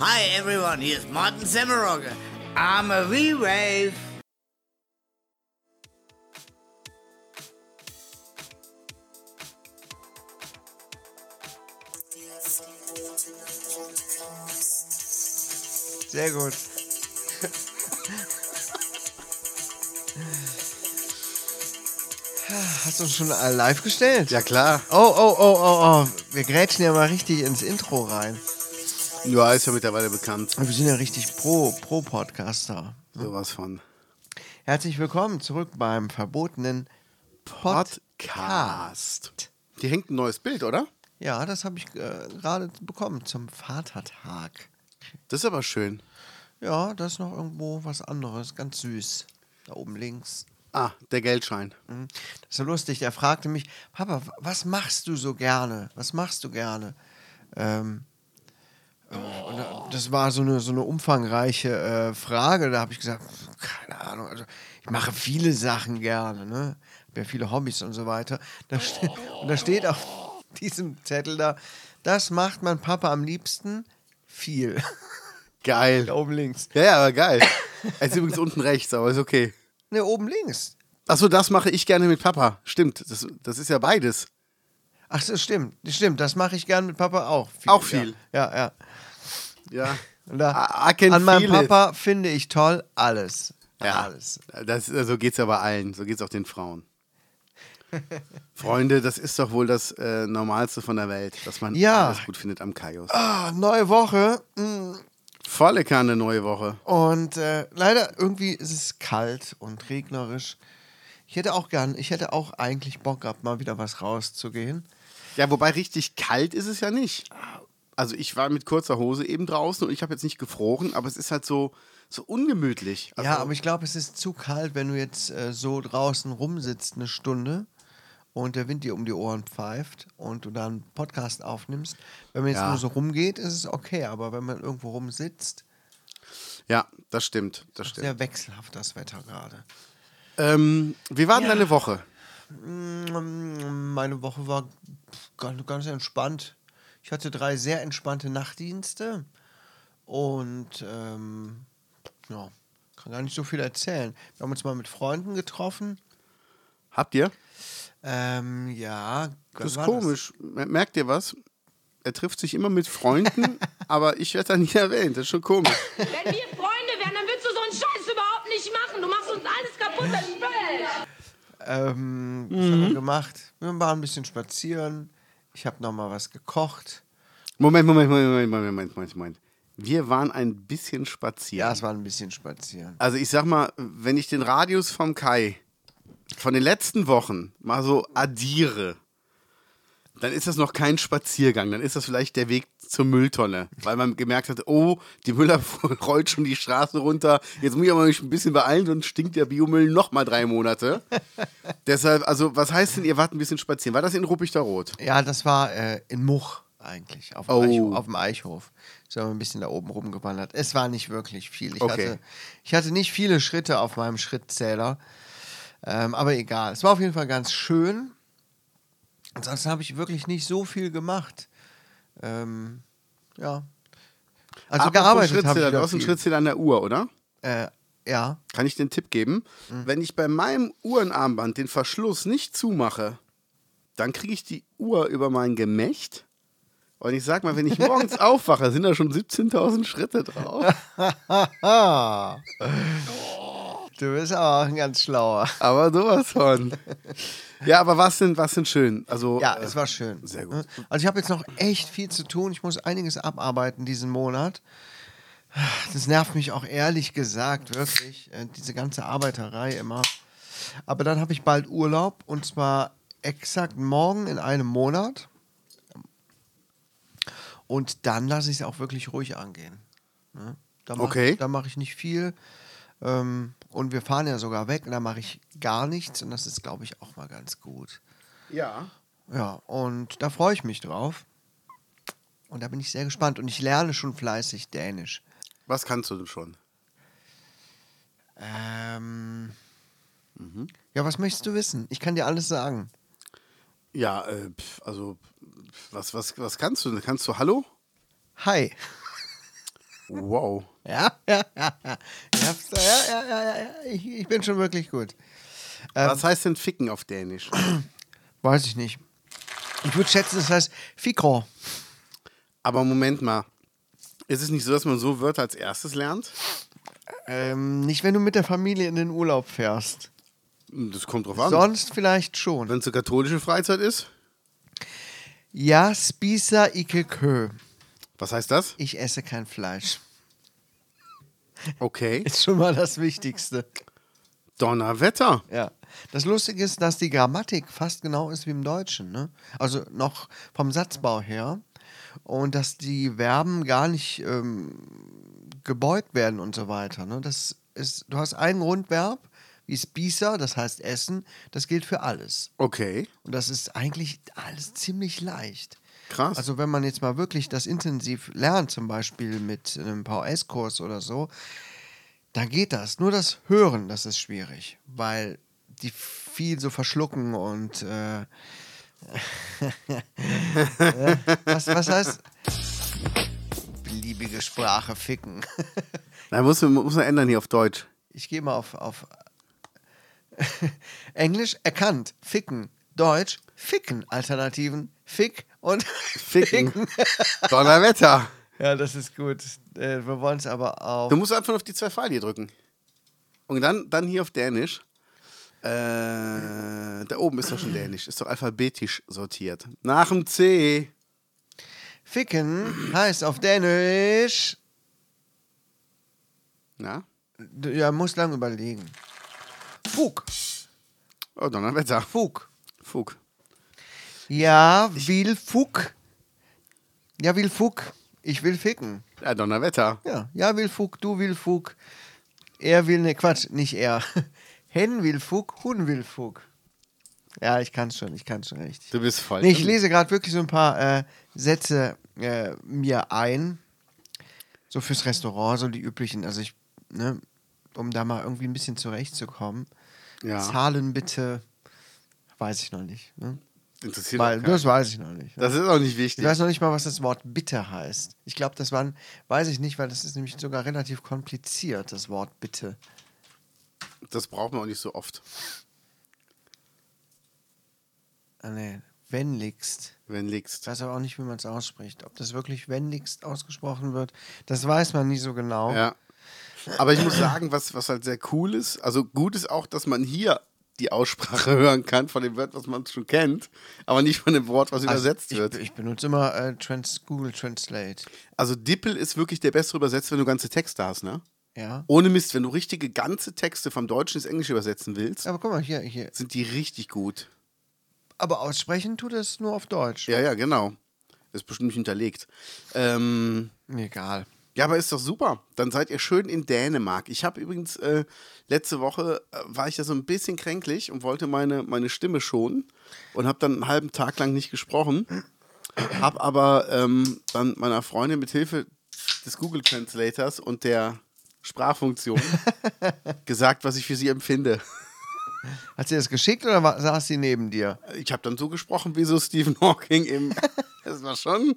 Hi everyone, here's Martin Semmerogge. I'm a V-Wave. Sehr gut. Hast du uns schon live gestellt? Ja, klar. Oh, oh, oh, oh, oh. Wir grätschen ja mal richtig ins Intro rein. Ja, ist ja mittlerweile bekannt. Wir sind ja richtig pro, pro Podcaster. Sowas von. Herzlich willkommen zurück beim verbotenen Podcast. Podcast. Hier hängt ein neues Bild, oder? Ja, das habe ich äh, gerade bekommen zum Vatertag. Das ist aber schön. Ja, das ist noch irgendwo was anderes, ganz süß. Da oben links. Ah, der Geldschein. Mhm. Das ist so lustig. Der fragte mich, Papa, was machst du so gerne? Was machst du gerne? Ähm, äh, und da- das war so eine, so eine umfangreiche äh, Frage. Da habe ich gesagt, keine Ahnung. Also ich mache viele Sachen gerne. Ne? Hab ja viele Hobbys und so weiter. Da ste und da steht auf diesem Zettel da, das macht mein Papa am liebsten viel. Geil. oben links. Ja, ja, aber geil. Er ist übrigens unten rechts, aber ist okay. Ne, oben links. Achso, das mache ich gerne mit Papa. Stimmt, das, das ist ja beides. Ach, das stimmt. Das stimmt. Das mache ich gern mit Papa auch. Viel, Auch viel. Ja, ja. ja. Da, I- I an meinem feel it. Papa finde ich toll alles. Ja, Alles. das, so geht es ja bei allen. So geht es auch den Frauen. Freunde, das ist doch wohl das äh, Normalste von der Welt, dass man Ja. alles gut findet am Kaios. Ah, neue Woche. mm, Volle Kanne neue Woche. Und äh, leider irgendwie ist es kalt und regnerisch. Ich hätte auch gern, ich hätte auch eigentlich Bock gehabt, mal wieder was rauszugehen. Ja, wobei richtig kalt ist es ja nicht. Also ich war mit kurzer Hose eben draußen und ich habe jetzt nicht gefroren, aber es ist halt so, so ungemütlich. Also, ja, aber ich glaube, es ist zu kalt, wenn du jetzt äh, so draußen rumsitzt eine Stunde und der Wind dir um die Ohren pfeift und du dann einen Podcast aufnimmst. Wenn man jetzt Ja. nur so rumgeht, ist es okay, aber wenn man irgendwo rumsitzt, ja, das stimmt, das stimmt. sehr wechselhaft das Wetter gerade. Ähm, wie war denn Ja. deine Woche? Meine Woche war ganz, ganz entspannt. Ich hatte drei sehr entspannte Nachtdienste und ähm, ja, kann gar nicht so viel erzählen. Wir haben uns mal mit Freunden getroffen. Habt ihr? Ähm, ja, Das ist komisch. Mer- Merkt ihr was? Er trifft sich immer mit Freunden, aber ich werde da nie erwähnt. Das ist schon komisch. Wenn wir Freunde wären, dann würdest du so einen Scheiß überhaupt nicht machen. Du machst uns alles kaputt, das Spöll. Ähm, was haben wir gemacht? Wir waren ein bisschen spazieren. Ich habe noch mal was gekocht. Moment, Moment, Moment, Moment, Moment, Moment, Moment. Wir waren ein bisschen spazieren. Ja, es war ein bisschen spazieren. Also ich sag mal, wenn ich den Radius vom Kai von den letzten Wochen mal so addiere, dann ist das noch kein Spaziergang. Dann ist das vielleicht der Weg zur Mülltonne, weil man gemerkt hat, oh, die Müllabfuhr rollt schon die Straße runter. Jetzt muss ich aber mich ein bisschen beeilen, sonst stinkt der Biomüll noch mal drei Monate. Deshalb, also was heißt denn, ihr wart ein bisschen spazieren? War das in Ruppichter Rot? Ja, das war äh, in Much eigentlich, auf dem, Oh. Eichhof, auf dem Eichhof. So haben wir ein bisschen da oben rumgewandert. Es war nicht wirklich viel. Ich, Okay. hatte, ich hatte nicht viele Schritte auf meinem Schrittzähler. Ähm, aber egal. Es war auf jeden Fall ganz schön. Ansonsten habe ich wirklich nicht so viel gemacht. Ähm, ja. Also Apropos gearbeitet habe ich du hast einen. Schrittzähler an der Uhr, oder? Äh, ja. Kann ich den Tipp geben? Wenn ich bei meinem Uhrenarmband den Verschluss nicht zumache, dann kriege ich die Uhr über mein Gemächt. Und ich sag mal, wenn ich morgens aufwache, sind da schon 17.000 Schritte drauf. Du bist aber auch ein ganz schlauer. Aber sowas von. Ja, aber was denn, was denn schön? Also, Ja, äh, es war schön. sehr gut. Also ich habe jetzt noch echt viel zu tun. Ich muss einiges abarbeiten diesen Monat. Das nervt mich auch ehrlich gesagt, wirklich. äh, Diese ganze Arbeiterei immer. Aber dann habe ich bald Urlaub und zwar exakt morgen in einem Monat. Und dann lasse ich es auch wirklich ruhig angehen. Ne? Da mach, Okay. Da mache ich nicht viel. Ähm, und wir fahren ja sogar weg und da mache ich gar nichts. Und das ist, glaube ich, auch mal ganz gut. ja. Ja, und da freue ich mich drauf. Und da bin ich sehr gespannt. Und ich lerne schon fleißig Dänisch. Was kannst du denn schon? Ähm, Ja, was möchtest du wissen? Ich kann dir alles sagen. Ja, äh, also, was, was, was kannst du denn? Kannst du Hallo? Hi. Wow. Ja, ja, ja, ja. Ja, ja, ja, ja, ja. Ich, ich bin schon wirklich gut. Ähm. Was heißt denn ficken auf Dänisch? Weiß ich nicht. Ich würde schätzen, das heißt Fikro. Aber Moment mal. Ist es nicht so, dass man so Wörter als erstes lernt? Ähm, nicht, wenn du mit der Familie in den Urlaub fährst. Das kommt drauf an. Sonst vielleicht schon. Wenn es eine katholische Freizeit ist? Ja, spisa ike kö. Was heißt das? Ich esse kein Fleisch. Okay. Ist schon mal das Wichtigste. Donnerwetter. Ja. Das Lustige ist, dass die Grammatik fast genau ist wie im Deutschen. Ne? Also noch vom Satzbau her. Und dass die Verben gar nicht ähm, gebeugt werden und so weiter. Ne? Das ist, du hast ein Grundverb, wie Spisa, das heißt Essen. Das gilt für alles. Okay. Und das ist eigentlich alles ziemlich leicht. Krass. Also wenn man jetzt mal wirklich das intensiv lernt, zum Beispiel mit einem VS-Kurs oder so, dann geht das. Nur das Hören, das ist schwierig, weil die viel so verschlucken und äh, was, was heißt beliebige Sprache ficken? Da muss man, muss man ändern hier auf Deutsch. Ich gehe mal auf, auf Englisch erkannt, ficken, Deutsch, ficken, Alternativen, fick und Ficken. Donnerwetter. Ja, das ist gut. Äh, wir wollen es aber auf. Du musst einfach auf die zwei Pfeile drücken. Und dann, dann hier auf Dänisch. Äh, da oben ist doch schon Dänisch. Ist doch alphabetisch sortiert. Nach dem C. Ficken heißt auf Dänisch. Na? Du- Ja, muss lang überlegen. Fug. Oh, Donnerwetter. Fug. Fug. Ja, will Fug. Ja, will Fug. Ich will ficken. Ja, Donnerwetter. Ja, ja, will Fug, du will Fug. Er will, ne, Quatsch, nicht er. Hen will Fug, Hun will Fug. Ja, ich kann's schon, ich kann's schon richtig. Du bist voll. Nee, ich lese gerade wirklich so ein paar äh, Sätze äh, mir ein. So fürs Restaurant, so die üblichen. Also ich, ne, um da mal irgendwie ein bisschen zurechtzukommen. Ja. Zahlen bitte. Weiß ich noch nicht. Ne? Interessiert keinen. das weiß ich noch nicht. Das ist auch nicht Ich wichtig. weiß noch nicht mal, was das Wort bitte heißt. Ich glaube, das waren, weiß ich nicht, weil das ist nämlich sogar relativ kompliziert, das Wort bitte. Das braucht man auch nicht so oft. Ah, nee, wenligst. Wenn Ich weiß aber auch nicht, wie man es ausspricht. Ob das wirklich wendigst ausgesprochen wird, das weiß man nie so genau. Ja. Aber ich muss sagen, was, was halt sehr cool ist, also gut ist auch, dass man hier die Aussprache hören kann von dem Wort, was man schon kennt, aber nicht von dem Wort, was Also übersetzt ich, wird. Ich benutze immer äh, Trans Google Translate. Also Dippel ist wirklich der bessere Übersetzer, wenn du ganze Texte hast, ne? Ja. Ohne Mist, wenn du richtige ganze Texte vom Deutschen ins Englische übersetzen willst, Aber guck mal, hier, hier. sind die richtig gut. Aber aussprechen tut es nur auf Deutsch. Ja, ja, genau. Ist bestimmt nicht hinterlegt. Ähm, Egal. Ja, aber ist doch super. Dann seid ihr schön in Dänemark. Ich habe übrigens äh, letzte Woche äh, war ich ja so ein bisschen kränklich und wollte meine, meine Stimme schonen und habe dann einen halben Tag lang nicht gesprochen. Habe aber ähm, dann meiner Freundin mit Hilfe des Google Translators und der Sprachfunktion gesagt, was ich für sie empfinde. Hat sie das geschickt oder war, saß sie neben dir? Ich habe dann so gesprochen wie so Stephen Hawking im. Das war schon,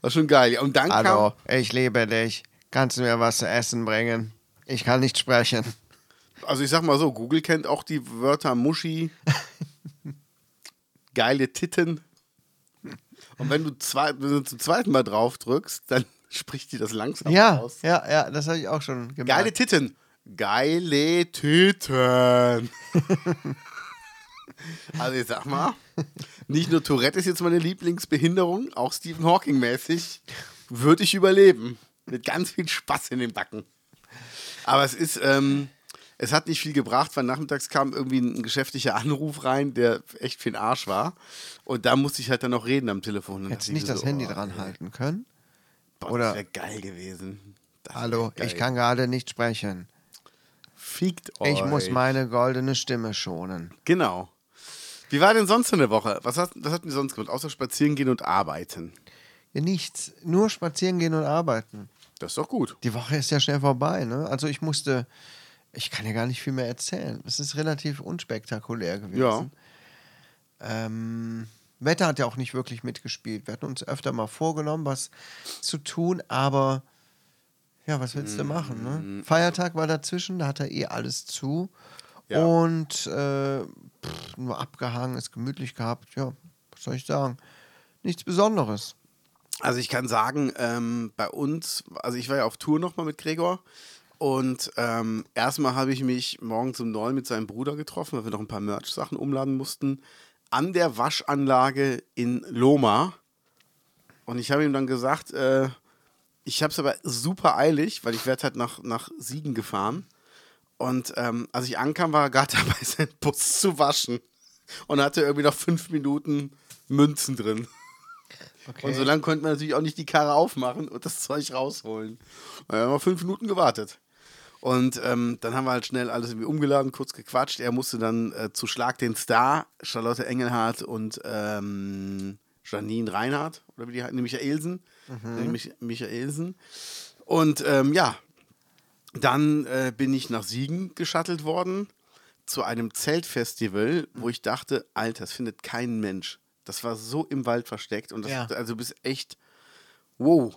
war schon geil. Und dann Hallo, kam. ich liebe dich. Kannst du mir was zu essen bringen? Ich kann nicht sprechen. Also ich sag mal so, Google kennt auch die Wörter Muschi, geile Titten. Und wenn du, zwei, wenn du zum zweiten Mal drauf drückst, dann spricht die das langsam Ja, aus. ja, ja, das habe ich auch schon gemerkt. Geile Titten. Geile Titten. also ich sag mal, nicht nur Tourette ist jetzt meine Lieblingsbehinderung, auch Stephen Hawking mäßig würde ich überleben. Mit ganz viel Spaß in den Backen. Aber es ist, ähm, es hat nicht viel gebracht, weil nachmittags kam irgendwie ein geschäftlicher Anruf rein, der echt für den Arsch war. Und da musste ich halt dann noch reden am Telefon. Hättest nicht das so, Handy oh, dran halten können? Boah, oder- Das wäre geil gewesen. Das Hallo, geil. ich kann gerade nicht sprechen. Fickt euch. Ich muss meine goldene Stimme schonen. Genau. Wie war denn sonst so eine Woche? Was, hast, was habt ihr sonst gemacht? Außer spazieren gehen und arbeiten. Ja, nichts. Nur spazieren gehen und arbeiten. Das ist doch gut. Die Woche ist ja schnell vorbei, ne? Also ich musste, ich kann ja gar nicht viel mehr erzählen. Es ist relativ unspektakulär gewesen. Ähm, Wetter hat ja auch nicht wirklich mitgespielt. Wir hatten uns öfter mal vorgenommen, was zu tun, aber Ja, was willst du Mm, machen, ne? Feiertag war dazwischen, da hat er eh alles zu. Ja. Und äh, pff, nur abgehangen, ist gemütlich gehabt. Ja, was soll ich sagen? Nichts Besonderes. Also ich kann sagen, ähm, bei uns, also ich war ja auf Tour nochmal mit Gregor und ähm, erstmal habe ich mich morgens um neun mit seinem Bruder getroffen, weil wir noch ein paar Merch-Sachen umladen mussten, an der Waschanlage in Loma. Und ich habe ihm dann gesagt, äh, ich habe es aber super eilig, weil ich werde halt nach, nach Siegen gefahren. Und ähm, als ich ankam, war er gerade dabei, seinen Bus zu waschen. Und hatte irgendwie noch fünf Minuten Münzen drin. Und so lange konnte man natürlich auch nicht die Karre aufmachen und das Zeug rausholen. Wir haben fünf Minuten gewartet. Und ähm, dann haben wir halt schnell alles irgendwie umgeladen, kurz gequatscht. Er musste dann äh, zu Schlag den Star, Charlotte Engelhardt und ähm, Janine Reinhardt, oder wie die die Michaelsen. Die Mich Michaelsen. Und ähm, ja, dann äh, bin ich nach Siegen geschattelt worden zu einem Zeltfestival, wo ich dachte, Alter, das findet kein Mensch. Das war so im Wald versteckt und das, Ja. also du bist echt wow.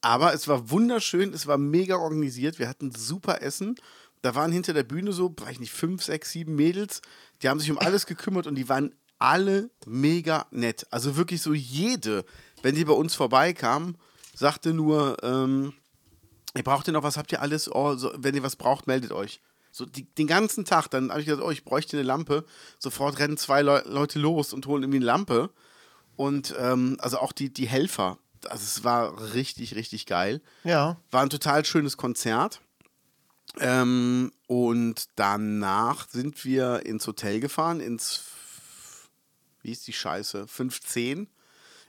Aber es war wunderschön, es war mega organisiert, wir hatten super Essen. Da waren hinter der Bühne so, weiß ich nicht, fünf, sechs, sieben Mädels, die haben sich um alles gekümmert und die waren alle mega nett. Also wirklich so jede, wenn die bei uns vorbeikam, sagte nur, ähm, ihr braucht ihr noch was, habt ihr alles? Oh, so, wenn ihr was braucht, meldet euch. So die, den ganzen Tag, dann habe ich gesagt, oh, ich bräuchte eine Lampe. Sofort rennen zwei Leu Leute los und holen irgendwie eine Lampe. Und ähm, also auch die, die Helfer. Also es war richtig, richtig geil. Ja. War ein total schönes Konzert. Ähm, und danach sind wir ins Hotel gefahren, ins, wie ist die Scheiße? 15.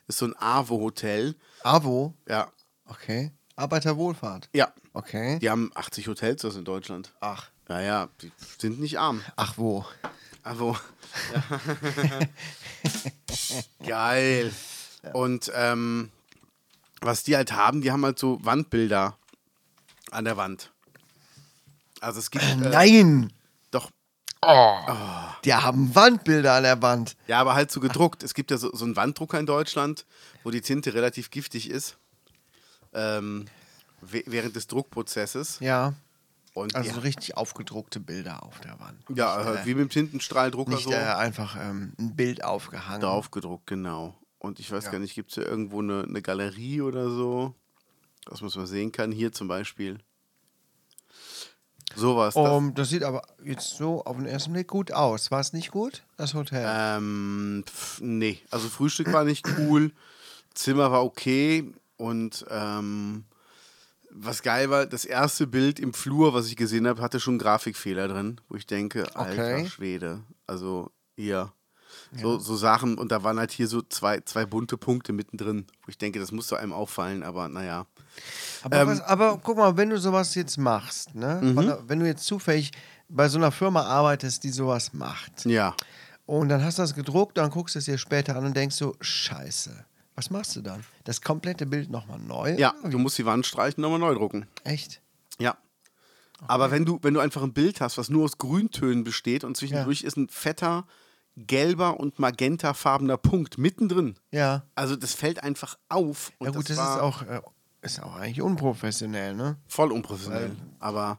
Ist so ein AWO-Hotel. Abo. Ja. Okay. Arbeiterwohlfahrt. Ja. Okay. Die haben 80 Hotels das in Deutschland. Ach. Ja, ja, die sind nicht arm. Ach wo. Also. Geil. Und ähm, was die halt haben, die haben halt so Wandbilder an der Wand. Also es gibt. Äh, Nein! Doch. Die haben Wandbilder an der Wand. Ja, aber halt so gedruckt. Es gibt ja so, so einen Wanddrucker in Deutschland, wo die Tinte relativ giftig ist. Ähm, während des Druckprozesses. Ja. Und Also die- so richtig aufgedruckte Bilder auf der Wand. ja, Nicht, halt äh, wie mit dem Tintenstrahldrucker nicht so. äh, einfach ähm, ein Bild aufgehangen. Draufgedruckt, genau. Und ich weiß Ja. gar nicht, gibt es ja irgendwo eine, eine Galerie oder so, dass man es mal sehen kann? Hier zum Beispiel. Sowas. das- Um, das sieht aber jetzt so auf den ersten Blick gut aus. War es nicht gut, das Hotel? Ähm, pf, nee, also Frühstück war nicht cool, Zimmer war okay und ähm, was geil war, das erste Bild im Flur, was ich gesehen habe, hatte schon Grafikfehler drin, wo ich denke, alter Okay. Schwede, also hier. So, so Sachen und da waren halt hier so zwei, zwei bunte Punkte mittendrin, wo ich denke, das muss doch einem auffallen, aber naja. Aber, ähm, was, aber guck mal, wenn du sowas jetzt machst, ne? Mhm. Wenn du jetzt zufällig bei so einer Firma arbeitest, die sowas macht, Ja. und dann hast du das gedruckt, dann guckst du es dir später an und denkst so, scheiße. Was machst du dann? Das komplette Bild nochmal neu? Ja, du musst die Wand streichen, nochmal neu drucken. Echt? Ja. Aber wenn du, wenn du einfach ein Bild hast, was nur aus Grüntönen besteht und zwischendurch ist ein fetter, gelber und magentafarbener Punkt mittendrin. Ja. Also das fällt einfach auf. Und ja gut, das, war ist auch, äh, ist auch eigentlich unprofessionell, ne? voll unprofessionell. Aber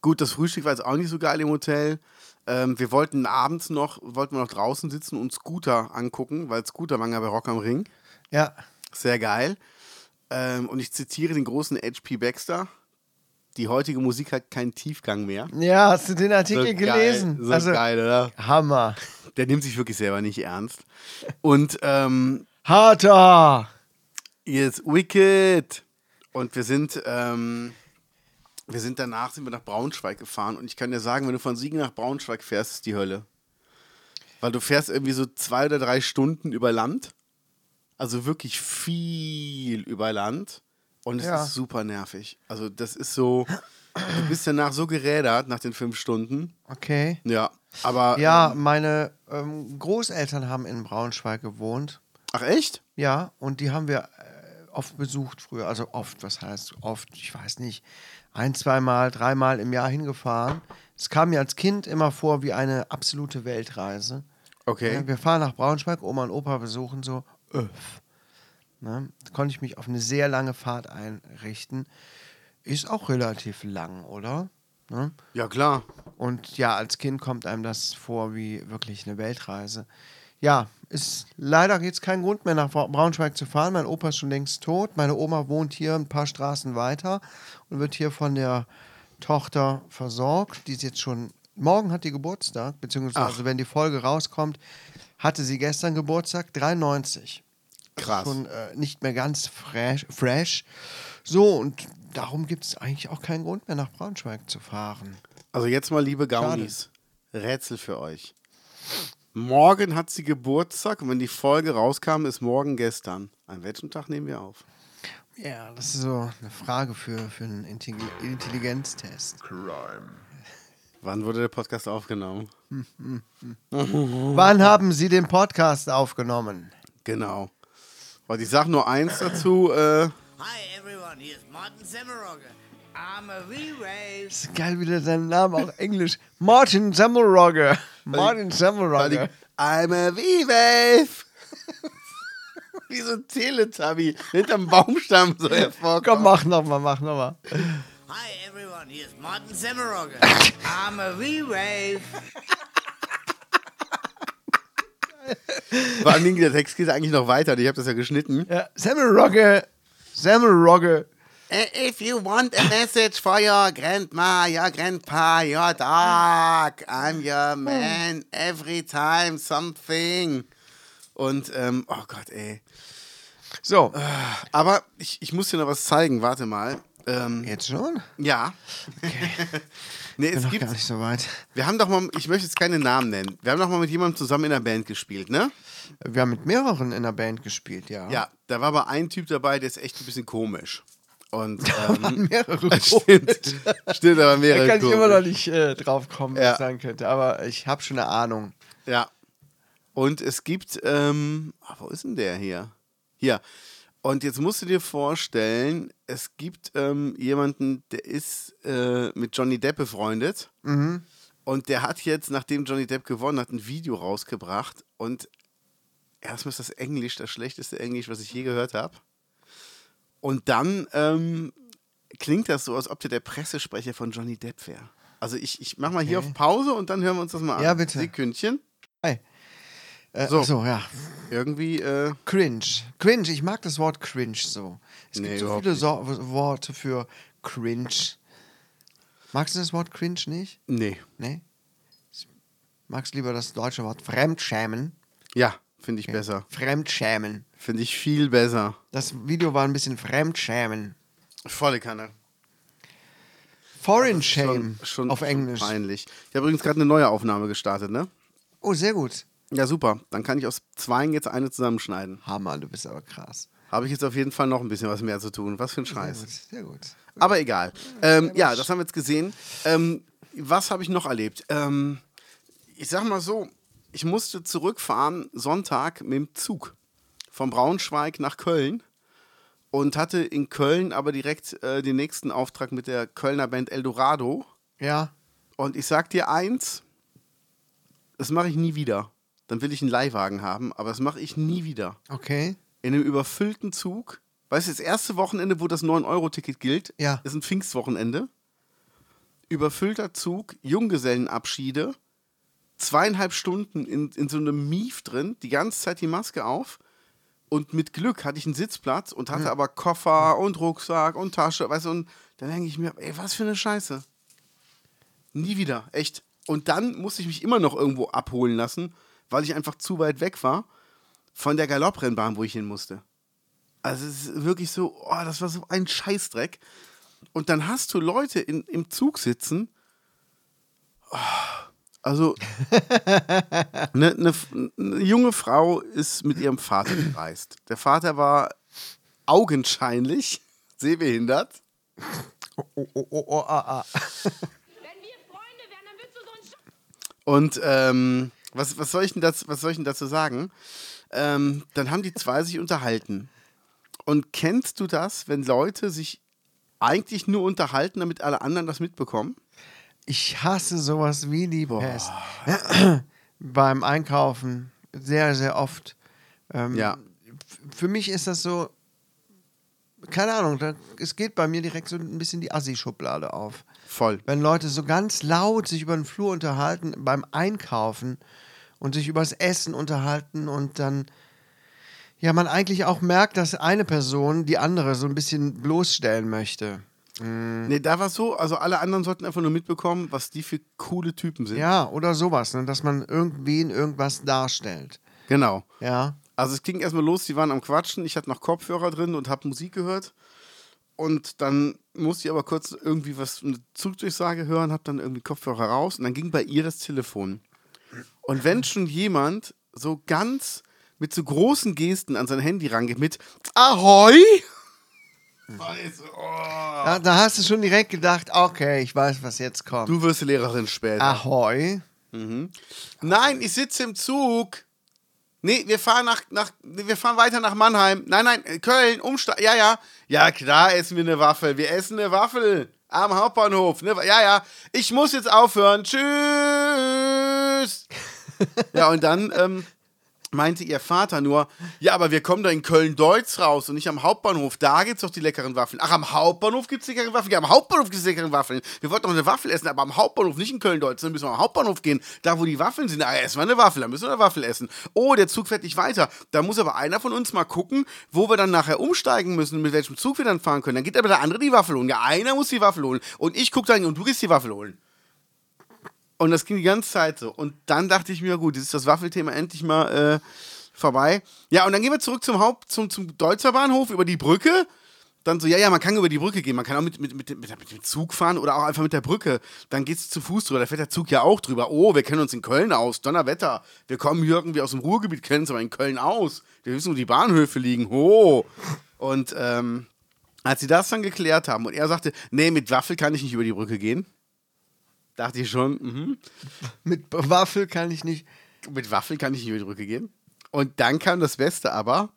gut, das Frühstück war jetzt auch nicht so geil im Hotel. Ähm, wir wollten abends noch, wollten wir noch draußen sitzen und Scooter angucken, weil Scooter waren ja bei Rock am Ring. Ja. Sehr geil. Ähm, und ich zitiere den großen H.P. Baxter. Die heutige Musik hat keinen Tiefgang mehr. Ja, hast du den Artikel So gelesen? Geil, so also, geil, oder? Hammer. Der nimmt sich wirklich selber nicht ernst. Und ähm, Harter! jetzt Wicked. Und wir sind, ähm, wir sind danach sind wir nach Braunschweig gefahren. Und ich kann dir sagen, wenn du von Siegen nach Braunschweig fährst, ist die Hölle. Weil du fährst irgendwie so zwei oder drei Stunden über Land. Also wirklich viel über Land. Und es Ja. ist super nervig. Also das ist so, du bist danach so gerädert nach den fünf Stunden. Okay. Ja, aber. Ja, meine ähm, Großeltern haben in Braunschweig gewohnt. Ach echt? Ja, und die haben wir oft besucht früher. Also oft, was heißt oft? Ich weiß nicht. Ein, zweimal, dreimal im Jahr hingefahren. Es kam mir als Kind immer vor wie eine absolute Weltreise. Okay. Ja, wir fahren nach Braunschweig, Oma und Opa besuchen, so, öff. Ne? Da konnte ich mich auf eine sehr lange Fahrt einrichten. ist auch relativ lang, oder? Ne? Ja, klar. Und ja, als Kind kommt einem das vor wie wirklich eine Weltreise. Ja, ist leider jetzt kein Grund mehr nach Bra- Braunschweig zu fahren. Mein Opa ist schon längst tot. Meine Oma wohnt hier ein paar Straßen weiter und wird hier von der Tochter versorgt. Die ist jetzt schon, morgen hat die Geburtstag, beziehungsweise wenn die Folge rauskommt, hatte sie gestern Geburtstag, 93 Krass. schon äh, nicht mehr ganz fresh, fresh. So, und darum gibt es eigentlich auch keinen Grund mehr, nach Braunschweig zu fahren. Also jetzt mal, liebe Gaunis, Rätsel für euch. Morgen hat sie Geburtstag und wenn die Folge rauskam, ist morgen gestern. An welchem Tag nehmen wir auf? Ja, das ist so eine Frage für, für einen Intelli Intelligenztest. Wann wurde der Podcast aufgenommen? Wann haben Sie den Podcast aufgenommen? Genau. Und ich sag nur eins dazu, äh, Hi everyone, here's Martin Semmerogge. I'm a V-Wave. Ist geil, wie der seinen Namen auch Englisch. Martin Semmelrogge. Martin Semmelrogge. I'm a V-Wave. Wie so ein Teletubby hinterm Baumstamm so hervorkommt. Komm, mach nochmal, mach nochmal. Hi everyone, here's Martin Semmerogge. I'm a V-Wave. Vor allen Dingen, der Text geht eigentlich noch weiter. Ich habe das ja geschnitten. Ja, Semmelrogge. Semmelrogge. If you want a message for your grandma, your grandpa, your dog, I'm your man every time something. Und, ähm, oh Gott, ey. So, Aber ich, ich muss dir noch was zeigen, warte mal. Ähm, jetzt schon? ja. nee, Bin es noch gibt, gar nicht so weit. wir haben doch mal, ich möchte jetzt keine Namen nennen, wir haben doch mal mit jemandem zusammen in der Band gespielt, ne? Wir haben mit mehreren in der Band gespielt, ja. Ja, da war aber ein Typ dabei, der ist echt ein bisschen komisch. Und, ähm, Mehrere stimmt, stimmt, aber mehrere Da kann ich immer noch nicht äh, drauf kommen, was Ja. es sein könnte. Aber ich habe schon eine Ahnung. Ja. Und es gibt, ähm, ah, wo ist denn der hier? Hier. Und jetzt musst du dir vorstellen, es gibt ähm, jemanden, der ist äh, mit Johnny Depp befreundet. Und der hat jetzt, nachdem Johnny Depp gewonnen hat, ein Video rausgebracht. Und erstmal ist das Englisch das schlechteste Englisch, was ich je gehört habe. Und dann ähm, klingt das so, als ob der der Pressesprecher von Johnny Depp wäre. Also ich, ich mach mal hier Okay. auf Pause und dann hören wir uns das mal an. Ja, bitte. Sekündchen. Hey. Äh, So. so. ja. Irgendwie, äh, Cringe. Cringe, ich mag das Wort cringe so. Es Nee, gibt so viele so Worte für cringe. Magst du das Wort cringe nicht? nee. Nee? Magst du lieber das deutsche Wort fremdschämen? Ja, finde ich besser. Fremdschämen. Finde ich viel besser. Das Video war ein bisschen Fremdschämen. Volle Kanne. Foreign Schon, Shame schon, auf schon Englisch. Peinlich. Ich habe übrigens gerade eine neue Aufnahme gestartet, ne? Oh, sehr gut. Ja, super. Dann kann ich aus zweien jetzt eine zusammenschneiden. Hammer, du bist aber krass. Habe ich jetzt auf jeden Fall noch ein bisschen was mehr zu tun. Was für ein Sehr Scheiß. gut, sehr gut. Aber egal. Ähm, ja, das haben wir jetzt gesehen. Ähm, was habe ich noch erlebt? Ähm, ich sag mal so, ich musste zurückfahren Sonntag mit dem Zug von Braunschweig nach Köln und hatte in Köln aber direkt äh, den nächsten Auftrag mit der Kölner Band Eldorado. Ja, Und ich sag dir eins, das mache ich nie wieder. Dann will ich einen Leihwagen haben, aber das mache ich nie wieder. okay. In einem überfüllten Zug. Weißt du, das erste Wochenende, wo das 9-Euro-Ticket gilt, Ja. ist ein Pfingstwochenende. Überfüllter Zug, Junggesellenabschiede, zweieinhalb Stunden in, in so einem Mief drin, die ganze Zeit die Maske auf. Und mit Glück hatte ich einen Sitzplatz und hatte aber Koffer und Rucksack und Tasche, weißt du, und dann denke ich mir, ey, was für eine Scheiße. Nie wieder, echt. Und dann musste ich mich immer noch irgendwo abholen lassen, weil ich einfach zu weit weg war von der Galopprennbahn, wo ich hin musste. Also es ist wirklich so, oh, das war so ein Scheißdreck. Und dann hast du Leute in, im Zug sitzen. Oh, also eine ne, ne junge Frau ist mit ihrem Vater gereist. Der Vater war augenscheinlich sehbehindert. Oh, oh, oh, oh, ah, ah. Wenn wir Freunde wären, dann würdest du so einen Scheiß. Und ähm, was, was, soll ich denn das, was soll ich denn dazu sagen? Ähm, dann haben die zwei sich unterhalten. Und kennst du das, wenn Leute sich eigentlich nur unterhalten, damit alle anderen das mitbekommen? Ich hasse sowas wie die Pest. Beim Einkaufen sehr, sehr oft. Ähm, Ja. Für mich ist das so, keine Ahnung, da, es geht bei mir direkt so ein bisschen die Assi-Schublade auf. Voll. Wenn Leute so ganz laut sich über den Flur unterhalten beim Einkaufen und sich übers Essen unterhalten und dann ja man eigentlich auch merkt, dass eine Person die andere so ein bisschen bloßstellen möchte. Nee, da war es so, also alle anderen sollten einfach nur mitbekommen, was die für coole Typen sind. Ja, oder sowas, ne? dass man irgendwen irgendwas darstellt. Genau. Ja. Also es ging erstmal los, die waren am Quatschen, ich hatte noch Kopfhörer drin und habe Musik gehört. Und dann musste ich aber kurz irgendwie was, eine Zugdurchsage hören, habe dann irgendwie Kopfhörer raus und dann ging bei ihr das Telefon. Und wenn schon jemand so ganz mit so großen Gesten an sein Handy rangeht mit Ahoi! So, oh. Da, da hast du schon direkt gedacht, okay, ich weiß, was jetzt kommt. Du wirst Lehrerin später. Ahoi. Nein, ich sitze im Zug. Nee, wir fahren nach, nach wir fahren weiter nach Mannheim. Nein, nein, Köln, Umsteig. Ja, ja. Ja, klar essen wir eine Waffel. Wir essen eine Waffel am Hauptbahnhof. Ne? Ja, ja. Ich muss jetzt aufhören. Tschüss. ja, und dann ähm, meinte ihr Vater nur, ja, aber wir kommen da in Köln-Deutz raus und nicht am Hauptbahnhof. Da gibt's doch die leckeren Waffeln. Ach, am Hauptbahnhof gibt's die leckeren Waffeln? Ja, am Hauptbahnhof gibt's die leckeren Waffeln. Wir wollten doch eine Waffel essen, aber am Hauptbahnhof, nicht in Köln-Deutz. Dann müssen wir am Hauptbahnhof gehen, da wo die Waffeln sind. Ah, essen wir eine Waffel, dann müssen wir eine Waffel essen. Oh, der Zug fährt nicht weiter. Da muss aber einer von uns mal gucken, wo wir dann nachher umsteigen müssen, mit welchem Zug wir dann fahren können. Dann geht aber der andere die Waffel holen. Ja, einer muss die Waffel holen. Und ich gucke dann und du gehst die Waffel holen. Und das ging die ganze Zeit so. Und dann dachte ich mir, gut, jetzt ist das Waffelthema endlich mal äh, vorbei. Ja, und dann gehen wir zurück zum Haupt, zum, zum Deutzer Bahnhof über die Brücke. Dann so, ja, ja, man kann über die Brücke gehen. Man kann auch mit, mit, mit, dem- mit, mit dem Zug fahren oder auch einfach mit der Brücke. Dann geht's zu Fuß drüber. Da fährt der Zug ja auch drüber. Oh, wir kennen uns in Köln aus. Donnerwetter. Wir kommen hier irgendwie aus dem Ruhrgebiet, kennen uns aber in Köln aus. Wir wissen, wo die Bahnhöfe liegen. Oh. Und ähm, als sie das dann geklärt haben und er sagte, nee, mit Waffel kann ich nicht über die Brücke gehen, dachte ich schon, mhm. Mit Waffel kann ich nicht. mit Waffel kann ich nicht über die Brücke gehen. Und dann kam das Beste aber.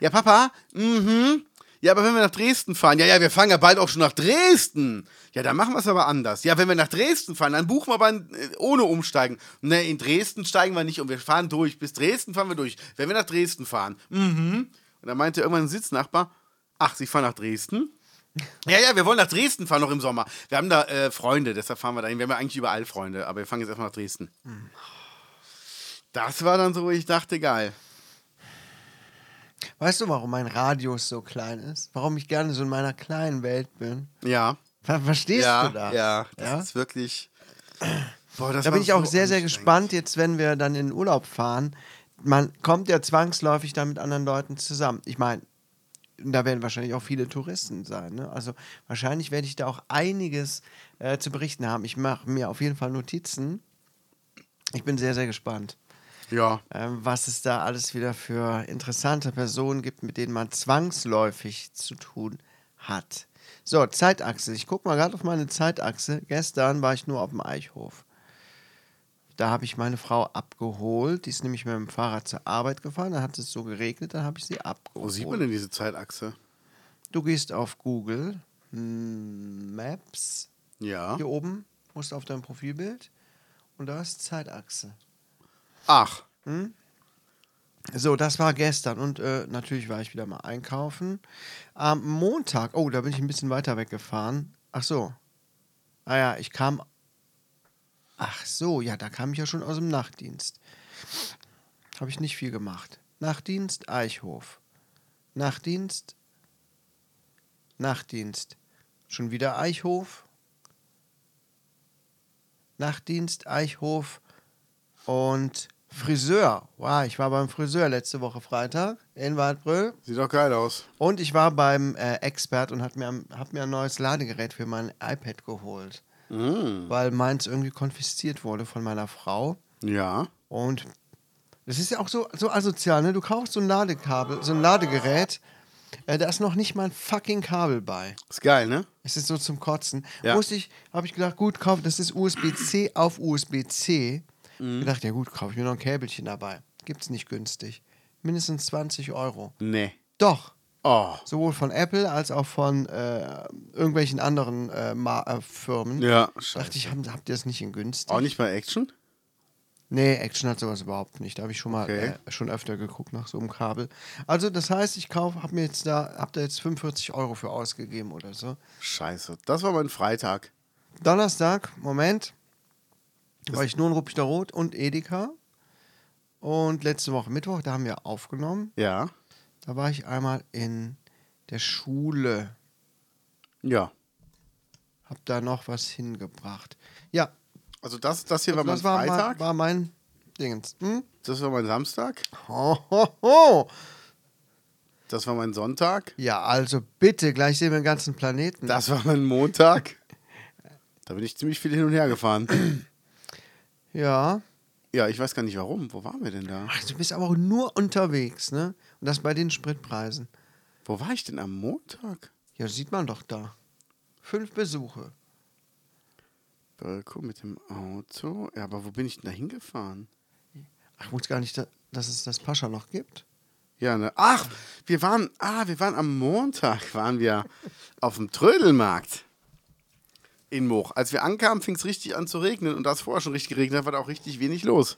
Ja, Papa, mhm. Ja, aber wenn wir nach Dresden fahren, ja, ja, wir fahren ja bald auch schon nach Dresden. Ja, dann machen wir es aber anders. Ja, wenn wir nach Dresden fahren, dann buchen wir aber äh, ohne Umsteigen. Ne, in Dresden steigen wir nicht und wir fahren durch. Bis Dresden fahren wir durch. Wenn wir nach Dresden fahren. Mhm. Und dann meinte irgendwann ein Sitznachbar, ach, Sie fahren nach Dresden? Ja, ja, wir wollen nach Dresden fahren noch im Sommer. Wir haben da äh, Freunde, deshalb fahren wir dahin. Wir haben ja eigentlich überall Freunde, aber wir fahren jetzt erstmal nach Dresden. Das war dann so, wo ich dachte, geil. Weißt du, warum mein Radius so klein ist? Warum ich gerne so in meiner kleinen Welt bin? Ja. Ver verstehst ja, du das? ja, das Ja? ist wirklich. Boah, das Da bin ich auch so sehr, sehr gespannt, jetzt, wenn wir dann in den Urlaub fahren. Man kommt ja zwangsläufig da mit anderen Leuten zusammen. Ich meine, da werden wahrscheinlich auch viele Touristen sein. Ne? Also wahrscheinlich werde ich da auch einiges äh, zu berichten haben. Ich mache mir auf jeden Fall Notizen. Ich bin sehr, sehr gespannt, Ja. ähm, was es da alles wieder für interessante Personen gibt, mit denen man zwangsläufig zu tun hat. So, Zeitachse. Ich gucke mal gerade auf meine Zeitachse. Gestern war ich nur auf dem Eichhof. Da habe ich meine Frau abgeholt. Die ist nämlich mit dem Fahrrad zur Arbeit gefahren. Da hat es so geregnet, dann habe ich sie abgeholt. Wo sieht man denn diese Zeitachse? Du gehst auf Google hm, Maps Ja. hier oben, musst auf dein Profilbild und da ist Zeitachse. Ach. So, das war gestern und äh, natürlich war ich wieder mal einkaufen. Am Montag, oh, da bin ich ein bisschen weiter weggefahren. Ach so. Ah ja, ich kam. Ach so, ja, da kam ich ja schon aus dem Nachtdienst. Habe ich nicht viel gemacht. Nachtdienst, Eichhof. Nachtdienst, Nachtdienst. Schon wieder Eichhof. Nachtdienst, Eichhof und Friseur. Wow, ich war beim Friseur letzte Woche Freitag in Waldbröl. Sieht doch geil aus. Und ich war beim äh, Expert und hab mir, hab mir ein neues Ladegerät für mein iPad geholt. Weil meins irgendwie konfisziert wurde von meiner Frau. Ja. Und das ist ja auch so, so asozial, ne? Du kaufst so ein Ladekabel, so ein Ladegerät, äh, da ist noch nicht mal ein fucking Kabel bei. Ist geil, ne? Es ist so zum Kotzen. Ja. Musste ich, habe ich gedacht, gut, kauf, das ist USB-C auf USB-C. Mhm. Gedacht, ja gut, kaufe ich mir noch ein Käbelchen dabei. Gibt's nicht günstig. Mindestens 20 Euro. Nee. Doch. Oh. Sowohl von Apple als auch von äh, irgendwelchen anderen äh, äh, Firmen. Ja, Dachte scheiße. ich, habt, habt ihr das nicht in günstig? Auch nicht bei Action? Nee, Action hat sowas überhaupt nicht. Da habe ich schon mal Okay. äh, schon öfter geguckt nach so einem Kabel. Also das heißt, ich kaufe, habe mir jetzt da, hab da jetzt 45 Euro für ausgegeben oder so. Scheiße. Das war mein Freitag. Donnerstag, Moment, war ich nur in Ruppig Rot und Edeka. Und letzte Woche Mittwoch, da haben wir aufgenommen. Ja. Da war ich einmal in der Schule. Ja. Hab da noch was hingebracht. Ja, Also das, das hier war mein das war, Freitag. war, war mein Dingens. Hm? Das war mein Samstag. Ho, ho, ho. Das war mein Sonntag. Ja, also bitte, gleich sehen wir den ganzen Planeten. Das war mein Montag. Da bin ich ziemlich viel hin und her gefahren. ja. Ja, ich weiß gar nicht warum. Wo waren wir denn da? Ach, du bist aber auch nur unterwegs, ne? Das bei den Spritpreisen. Wo war ich denn am Montag? Ja, sieht man doch da. Fünf Besuche. Bölko mit dem Auto. Ja, aber wo bin ich denn da hingefahren? Ach, ich wusste gar nicht, da- dass es das Pascha noch gibt. Ja, ne? Ach, wir waren, ah, wir waren am Montag, waren wir auf dem Trödelmarkt in Moch. Als wir ankamen, fing es richtig an zu regnen und da es vorher schon richtig geregnet hat, war da auch richtig wenig los.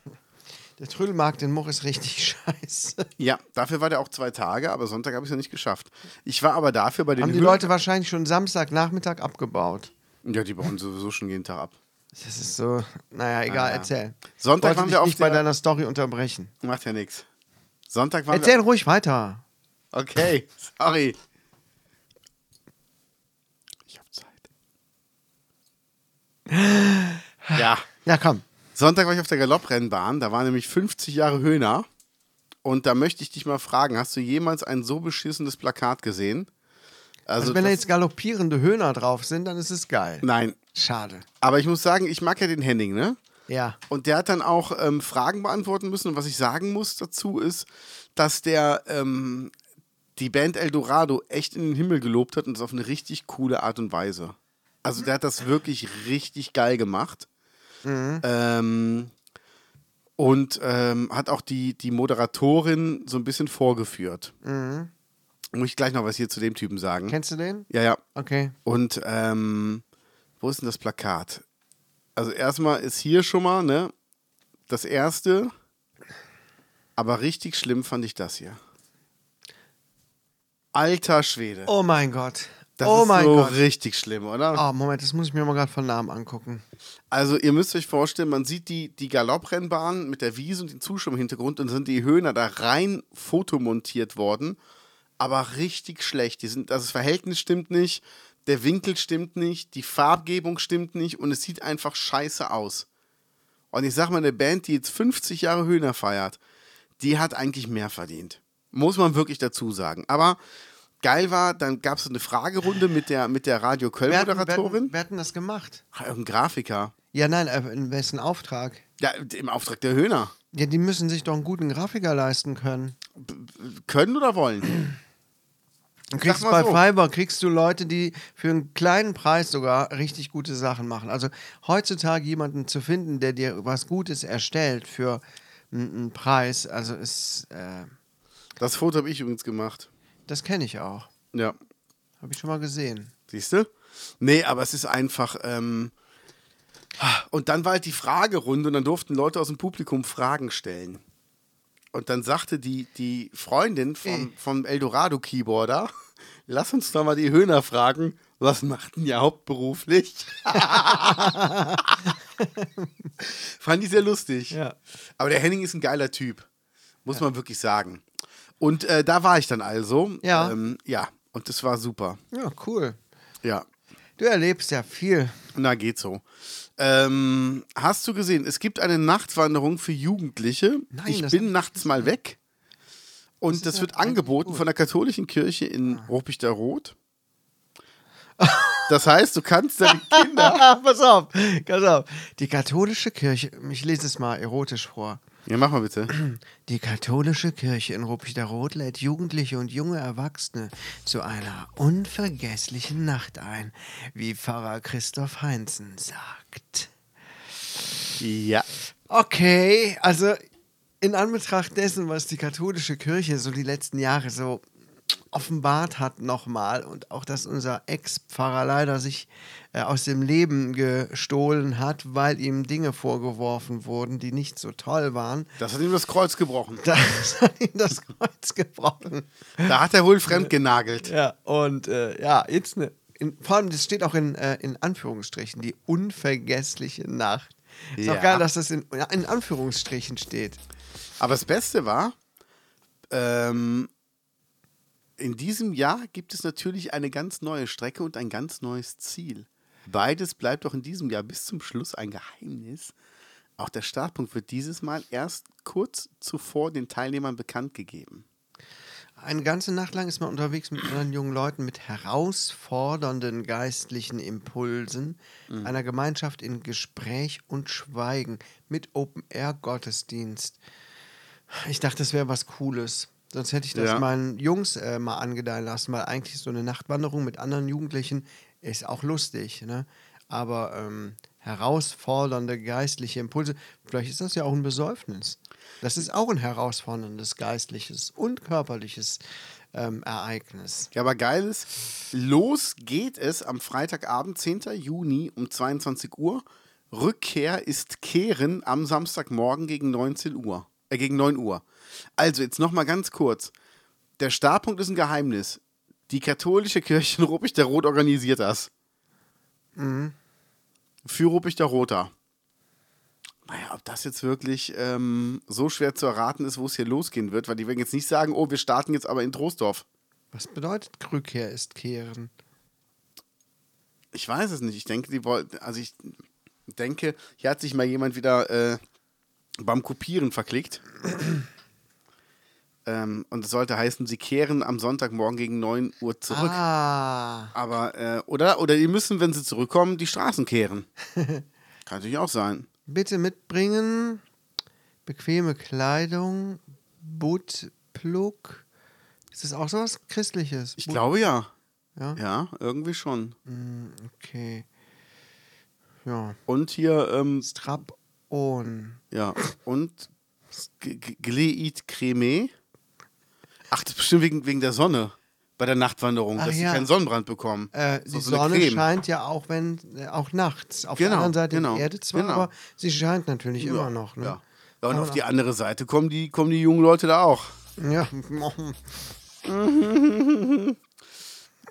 Der Trödelmarkt in Moch ist richtig scheiße. Ja, dafür war der auch zwei Tage, aber Sonntag habe ich es ja nicht geschafft. Ich war aber dafür bei den Haben die Höhen- Leute wahrscheinlich schon Samstagnachmittag abgebaut. Ja, die bauen sowieso schon jeden Tag ab. Das ist so, naja, egal, Ah. erzähl. Sonntag Wollte waren wir auf nicht bei deiner Story unterbrechen. Macht ja nichts. Sonntag waren Erzähl ruhig weiter. Okay, sorry. Ich habe Zeit. Ja. Ja, komm. Sonntag war ich auf der Galopprennbahn, da waren nämlich 50 Jahre Höhner. Und da möchte ich dich mal fragen, hast du jemals ein so beschissenes Plakat gesehen? Also, wenn da jetzt galoppierende Höhner drauf sind, dann ist es geil. Nein, Schade. aber ich muss sagen, ich mag ja den Henning, ne? Ja. Und der hat dann auch ähm, Fragen beantworten müssen. Und was ich sagen muss dazu ist, dass der ähm, die Band Eldorado echt in den Himmel gelobt hat und das auf eine richtig coole Art und Weise. Also der hat das wirklich richtig geil gemacht. Ähm, und ähm, hat auch die, die Moderatorin so ein bisschen vorgeführt. Muss ich gleich noch was hier zu dem Typen sagen. Kennst du den? Ja, ja. Okay. Und ähm, wo ist denn das Plakat? Also erstmal ist hier schon mal, ne, das erste. Aber richtig schlimm fand ich das hier. Alter Schwede. Oh mein Gott. das oh ist mein so Gott. richtig schlimm, oder? Oh, Moment, das muss ich mir mal gerade von Namen angucken. Also ihr müsst euch vorstellen, man sieht die, die Galopprennbahn mit der Wiese und im Hintergrund und sind die Höhner da rein fotomontiert worden. Aber richtig schlecht. Die sind, also das Verhältnis stimmt nicht, der Winkel stimmt nicht, die Farbgebung stimmt nicht und es sieht einfach scheiße aus. Und ich sag mal, eine Band, die jetzt 50 Jahre Höhner feiert, die hat eigentlich mehr verdient. Muss man wirklich dazu sagen. Aber geil war, dann gab es eine Fragerunde mit der, mit der Radio Wer hat, wer, Köln-Moderatorin. hat, wer hat denn das gemacht? Ah, Irgendein Grafiker. Ja, nein, äh, in wessen Auftrag? Ja, im Auftrag der Höhner. Ja, die müssen sich doch einen guten Grafiker leisten können. Können oder wollen? Du kriegst bei so. Fiverr kriegst du Leute, die für einen kleinen Preis sogar richtig gute Sachen machen. Also heutzutage jemanden zu finden, der dir was Gutes erstellt für einen einen Preis, also ist, äh, Das Foto habe ich übrigens gemacht. Das kenne ich auch. Ja. Habe ich schon mal gesehen. Siehst du? Nee, aber es ist einfach. Ähm und dann war halt die Fragerunde und dann durften Leute aus dem Publikum Fragen stellen. Und dann sagte die, die Freundin vom, vom Eldorado-Keyboarder, lass uns doch mal die Höhner fragen, was macht denn ihr hauptberuflich? Fand ich sehr lustig. Ja. Aber der Henning ist ein geiler Typ. Muss man wirklich sagen. Und äh, da war ich dann also. Ja. Ähm, ja, und das war super. Ja, cool. Ja. Du erlebst ja viel. Na, geht so. Ähm, hast du gesehen, es gibt eine Nachtwanderung für Jugendliche. Nein, ich das bin nachts mal weg. Und das, ja wird angeboten gut. Ah. von der katholischen Kirche in Ruppigter Rot. Das heißt, du kannst deine Kinder. pass auf, pass auf. Die katholische Kirche, ich lese es mal erotisch vor. Ja, mach mal bitte. Die katholische Kirche in Ruppichteroth lädt Jugendliche und junge Erwachsene zu einer unvergesslichen Nacht ein, wie Pfarrer Christoph Heinzen sagt. Ja. Okay, also in Anbetracht dessen, was die katholische Kirche so die letzten Jahre so offenbart hat nochmal und auch, dass unser Ex-Pfarrer leider sich äh, aus dem Leben gestohlen hat, weil ihm Dinge vorgeworfen wurden, die nicht so toll waren. Das hat ihm das Kreuz gebrochen. Das hat ihm das Kreuz gebrochen. Da hat er wohl fremd genagelt. Ja, und äh, ja, jetzt eine, in, vor allem, das steht auch in, äh, in Anführungsstrichen, die unvergessliche Nacht. Ist Ja. auch geil, dass das in, in Anführungsstrichen steht. Aber das Beste war, ähm, in diesem Jahr gibt es natürlich eine ganz neue Strecke und ein ganz neues Ziel. Beides bleibt auch in diesem Jahr bis zum Schluss ein Geheimnis. Auch der Startpunkt wird dieses Mal erst kurz zuvor den Teilnehmern bekannt gegeben. Eine ganze Nacht lang ist man unterwegs mit anderen jungen Leuten mit herausfordernden geistlichen Impulsen, einer Gemeinschaft in Gespräch und Schweigen, mit Open-Air-Gottesdienst. Ich dachte, das wäre was Cooles. Sonst hätte ich das Ja. meinen Jungs äh, mal angedeihen lassen, weil eigentlich so eine Nachtwanderung mit anderen Jugendlichen ist auch lustig. Ne? Aber ähm, herausfordernde geistliche Impulse, vielleicht ist das ja auch ein Besäufnis. Das ist auch ein herausforderndes geistliches und körperliches ähm, Ereignis. Ja, aber geil ist, los geht es am Freitagabend, 10. Juni um 22 Uhr. Rückkehr ist Kehren am Samstagmorgen gegen 19 Uhr. Äh, gegen 9 Uhr. Also jetzt nochmal ganz kurz. Der Startpunkt ist ein Geheimnis. Die katholische Kirche in Ruppig der Rot organisiert das. Für Ruppig der Roter. Naja, ob das jetzt wirklich ähm, so schwer zu erraten ist, wo es hier losgehen wird, weil die werden jetzt nicht sagen, oh, wir starten jetzt aber in Troisdorf. Was bedeutet Rückkehr ist Kehren? Ich weiß es nicht. Ich denke, die wollten, also ich denke, hier hat sich mal jemand wieder äh, beim Kopieren verklickt. ähm, und es sollte heißen, sie kehren am Sonntagmorgen gegen 9 Uhr zurück. Ah, Aber, äh, oder, oder die müssen, wenn sie zurückkommen, die Straßen kehren. Kann natürlich auch sein. bitte mitbringen. Bequeme Kleidung, Buttplug. Ist das auch sowas Christliches? Ich But- glaube ja. Ja? Ja, irgendwie schon. Okay. Ja. Und hier, ähm, Strap-on. ja, und Gleit Creme. Ach, das ist bestimmt wegen, wegen der Sonne bei der Nachtwanderung, Ach dass sie ja. keinen Sonnenbrand bekommen. Äh, So- die so Sonne Creme. scheint ja auch, wenn äh, auch nachts. Auf Genau, der anderen Seite genau, der Erde zwar, genau. aber sie scheint natürlich Ja, immer noch. Ne? Ja. ja, und Kann auf die andere Seite kommen die, kommen die jungen Leute da auch. Ja.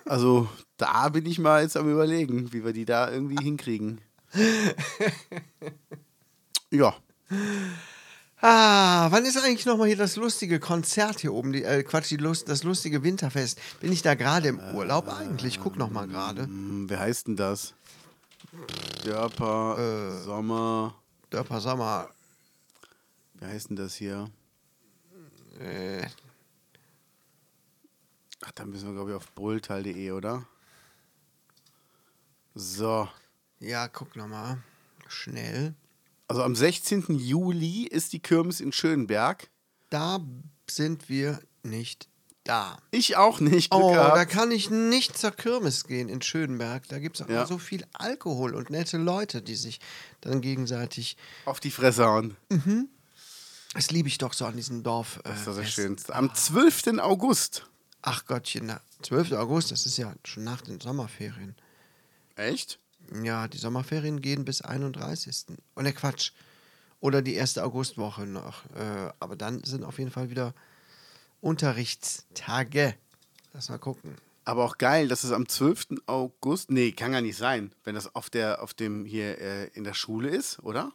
Also da bin ich mal jetzt am überlegen, wie wir die da irgendwie hinkriegen. ja. Ah, wann ist eigentlich nochmal hier das lustige Konzert hier oben? Die, äh, Quatsch, die Lust, das lustige Winterfest. Bin ich da gerade im Urlaub eigentlich? Guck nochmal gerade. Hm, wer heißt denn das? Dörper, Äh. Sommer. Dörper Sommer. Wer heißt denn das hier? Äh, Ach, da müssen wir, glaube ich, auf brülltal.de, oder? So. ja, guck nochmal. Schnell. Also am 16. Juli ist die Kirmes in Schönberg. Da sind wir nicht da. Ich auch nicht. Glück Oh, gehabt. da kann ich nicht zur Kirmes gehen in Schönberg. Da gibt es auch Ja. immer so viel Alkohol und nette Leute, die sich dann gegenseitig. auf die Fresse hauen. Das liebe ich doch so an diesem Dorf. Das ist äh, das Fest. Schönste. Am 12. August. Ach Gottchen, na, 12. August, das ist ja schon nach den Sommerferien. Echt? Ja, die Sommerferien gehen bis 31. Und der Quatsch. Oder die erste Augustwoche noch. Äh, aber dann sind auf jeden Fall wieder Unterrichtstage. Lass mal gucken. Aber auch geil, dass es am 12. August. Nee, kann gar nicht sein, wenn das auf der, auf dem hier äh, in der Schule ist, oder?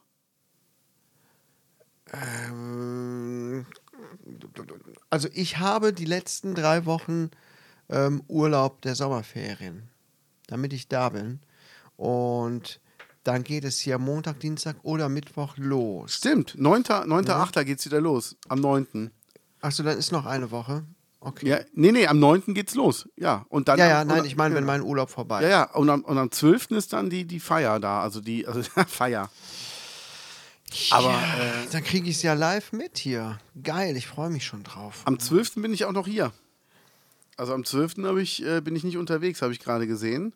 Ähm, also ich habe die letzten drei Wochen ähm, Urlaub der Sommerferien, damit ich da bin. Und dann geht es hier Montag, Dienstag oder Mittwoch los. Stimmt, 9. 9. 8. geht's wieder los. Am 9. Achso, dann ist noch eine Woche. Okay. Ja, nee, nee, am 9. geht's los. Ja, und dann. ja, ja, am- nein, ich meine, wenn genau. mein Urlaub vorbei Ja, ist. ja, und am, und am 12. ist dann die, die Feier da. Also die, also Feier. Aber äh, Dann kriege ich es ja live mit hier. Geil, ich freue mich schon drauf. am 12. bin ich auch noch hier. Also am 12. Hab ich, äh, bin ich nicht unterwegs, habe ich gerade gesehen.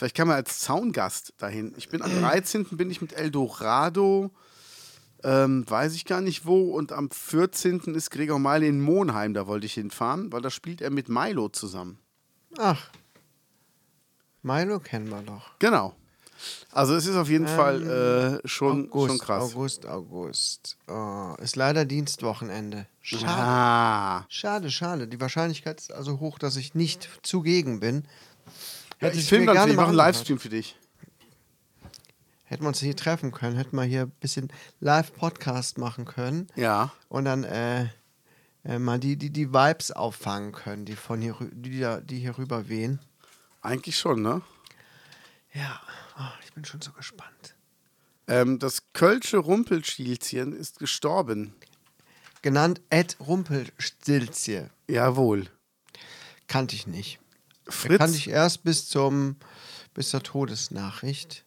Vielleicht kann man als Zaungast dahin. Ich bin am 13. bin ich mit Eldorado Ähm, weiß ich gar nicht wo. Und am 14. ist Gregor Meile in Monheim, da wollte ich hinfahren, weil da spielt er mit Milo zusammen. Ach. Milo kennen wir doch. Genau. Also es ist auf jeden Fall äh, schon, August, schon krass. August, August. Oh, ist leider Dienstwochenende. Schade. Ah. Schade, schade. Die Wahrscheinlichkeit ist also hoch, dass ich nicht zugegen bin. Hätte ich mir dann, für gerne dich, mache einen. Livestream für dich. Hätten wir uns hier treffen können, hätten wir hier ein bisschen Live-Podcast machen können Ja. und dann äh, äh, mal die, die, die Vibes auffangen können, die von hier, die, die hier rüber wehen. Eigentlich schon, ne? Ja, oh, ich bin schon so gespannt. Ähm, das Kölsche Rumpelstilzchen ist gestorben. Genannt Ed Rumpelstilzje. Jawohl. Kannte ich nicht. Fritz, Kannte ich erst bis zum bis zur Todesnachricht.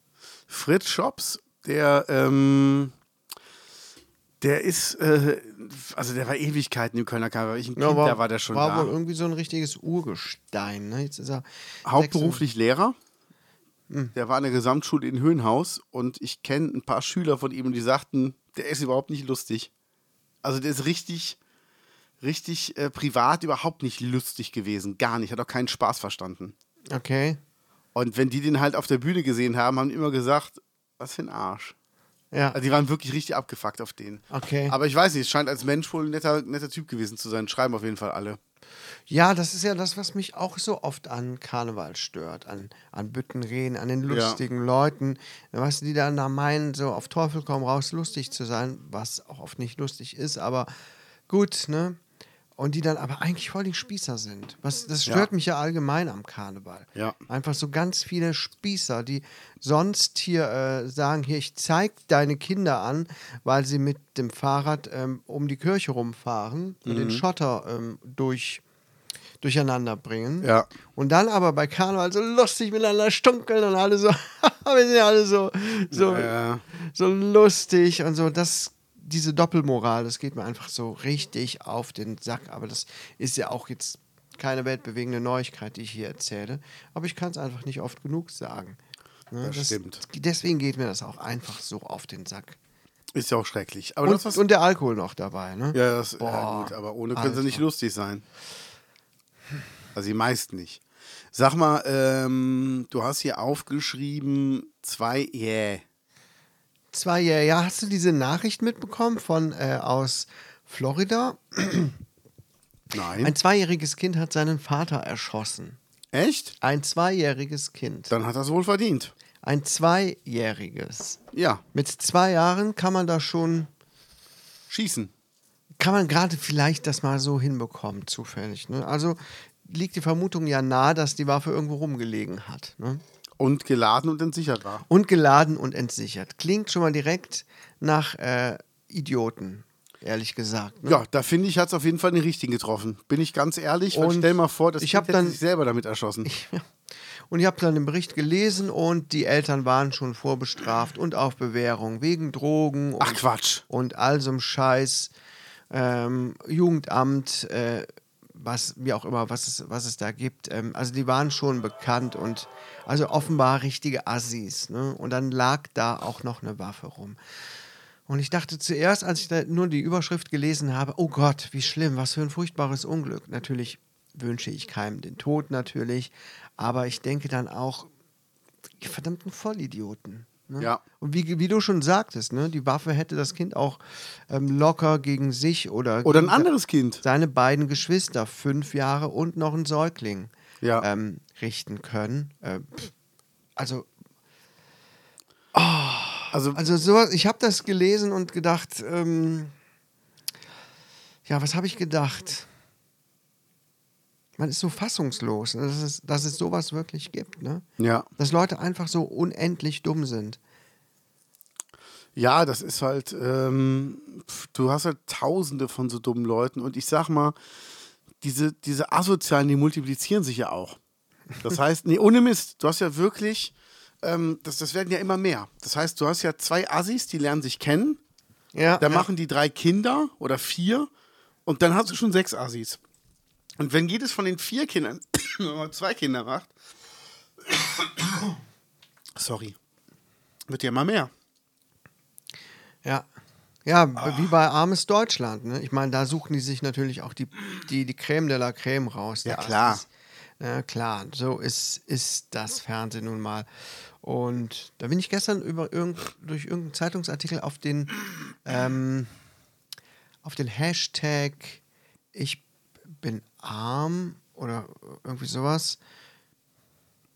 Fritz Schops, der, ähm, der ist, äh, also der war Ewigkeiten im Kölner Karneval. Ich ein Kind, da war der schon war da. wohl irgendwie so ein richtiges Urgestein. Ne? Jetzt ist er Hauptberuflich Lehrer. Hm. Der war an der Gesamtschule in Höhenhaus und ich kenne ein paar Schüler von ihm, die sagten, der ist überhaupt nicht lustig. Also der ist richtig, richtig äh, privat überhaupt nicht lustig gewesen. Gar nicht. Hat auch keinen Spaß verstanden. 16. Okay. Und wenn die den halt auf der Bühne gesehen haben, haben die immer gesagt, was für ein Arsch. Ja. Also die waren wirklich richtig abgefuckt auf den. Okay. Aber ich weiß nicht, es scheint als Mensch wohl ein netter, netter Typ gewesen zu sein. Schreiben auf jeden Fall alle. Ja, das ist ja das, was mich auch so oft an Karneval stört, an, an Büttenreden, an den lustigen Leuten, weißt du, die dann da meinen, so auf Teufel komm raus lustig zu sein, was auch oft nicht lustig ist, aber gut, ne? Und die dann aber eigentlich voll die Spießer sind. Was, das stört Ja. mich ja allgemein am Karneval. Ja. Einfach so ganz viele Spießer, die sonst hier äh, sagen, hier, ich zeig deine Kinder an, weil sie mit dem Fahrrad ähm, um die Kirche rumfahren und Mhm. den Schotter ähm, durch, durcheinander bringen. Ja. Und dann aber bei Karneval so lustig miteinander stunkeln und alle so, wir sind ja alle so, so, Ja. so lustig und so. Das, diese Doppelmoral, das geht mir einfach so richtig auf den Sack. Aber das ist ja auch jetzt keine weltbewegende Neuigkeit, die ich hier erzähle. Aber ich kann es einfach nicht oft genug sagen. Ne, Das stimmt. Deswegen geht mir das auch einfach so auf den Sack. Ist ja auch schrecklich. Aber Und, das, und der Alkohol noch dabei, ne? Ja, das, ja Boah, gut, aber ohne können sie nicht lustig sein. Also die meisten nicht. Sag mal, ähm, du hast hier aufgeschrieben, zwei, yeah. Zwei Jahre, ja, hast du diese Nachricht mitbekommen von äh, aus Florida? Nein. Ein zweijähriges Kind hat seinen Vater erschossen. Echt? Ein zweijähriges Kind. Dann hat er es wohl verdient. Ein zweijähriges. Ja, Mit zwei Jahren kann man da schon, schießen. kann man gerade vielleicht das mal so hinbekommen, zufällig. Ne? Also liegt die Vermutung ja nahe, dass die Waffe irgendwo rumgelegen hat. Ne? Und geladen und entsichert war. Und geladen und entsichert. Klingt schon mal direkt nach äh, Idioten, ehrlich gesagt. Ne? Ja, da finde ich, hat es auf jeden Fall den richtigen getroffen. Bin ich ganz ehrlich, weil Und stell mal vor, das ich Kind dann- sich selber damit erschossen. Ja. Und ich habe dann den Bericht gelesen und die Eltern waren schon vorbestraft und auf Bewährung wegen Drogen und, Ach Quatsch. und all so einem Scheiß. Ähm, Jugendamt, äh, was, wie auch immer, was es, was es da gibt. Ähm, also die waren schon bekannt und also offenbar richtige Assis. Ne? Und dann lag da auch noch eine Waffe rum. Und ich dachte zuerst, als ich da nur die Überschrift gelesen habe, oh Gott, wie schlimm, was für ein furchtbares Unglück. Natürlich wünsche ich keinem den Tod natürlich, aber ich denke dann auch, die verdammten Vollidioten. Ne? Ja. Und wie, wie du schon sagtest, ne, die Waffe hätte das Kind auch ähm, locker gegen sich oder, Oder ein anderes Kind. seine beiden Geschwister, fünf Jahre und noch ein Säugling, Ja. ähm, richten können. Äh, also Also, also sowas, ich habe das gelesen und gedacht, ähm, ja, was habe ich gedacht? Man ist so fassungslos, ne, dass es, dass es sowas wirklich gibt, ne? ja. Dass Leute einfach so unendlich dumm sind. Ja, das ist halt, ähm, du hast halt tausende von so dummen Leuten und ich sag mal, diese, diese Asozialen, die multiplizieren sich ja auch. Das heißt, nee, ohne Mist, du hast ja wirklich, ähm, das, das werden ja immer mehr. Das heißt, du hast ja zwei Assis, die lernen sich kennen, Ja, da ja. machen die drei Kinder oder vier und dann hast du schon sechs Assis. Und wenn jedes von den vier Kindern zwei Kinder macht, sorry, wird ja immer mehr. Ja. Ja, wie bei Armes Deutschland. Ne? Ich meine, da suchen die sich natürlich auch die, die, die Creme de la Creme raus. Ja, klar. Ja, klar, so ist, ist das Fernsehen nun mal. Und da bin ich gestern über irgend, durch irgendeinen Zeitungsartikel auf den, ähm, auf den Hashtag Ich bin arm oder irgendwie sowas.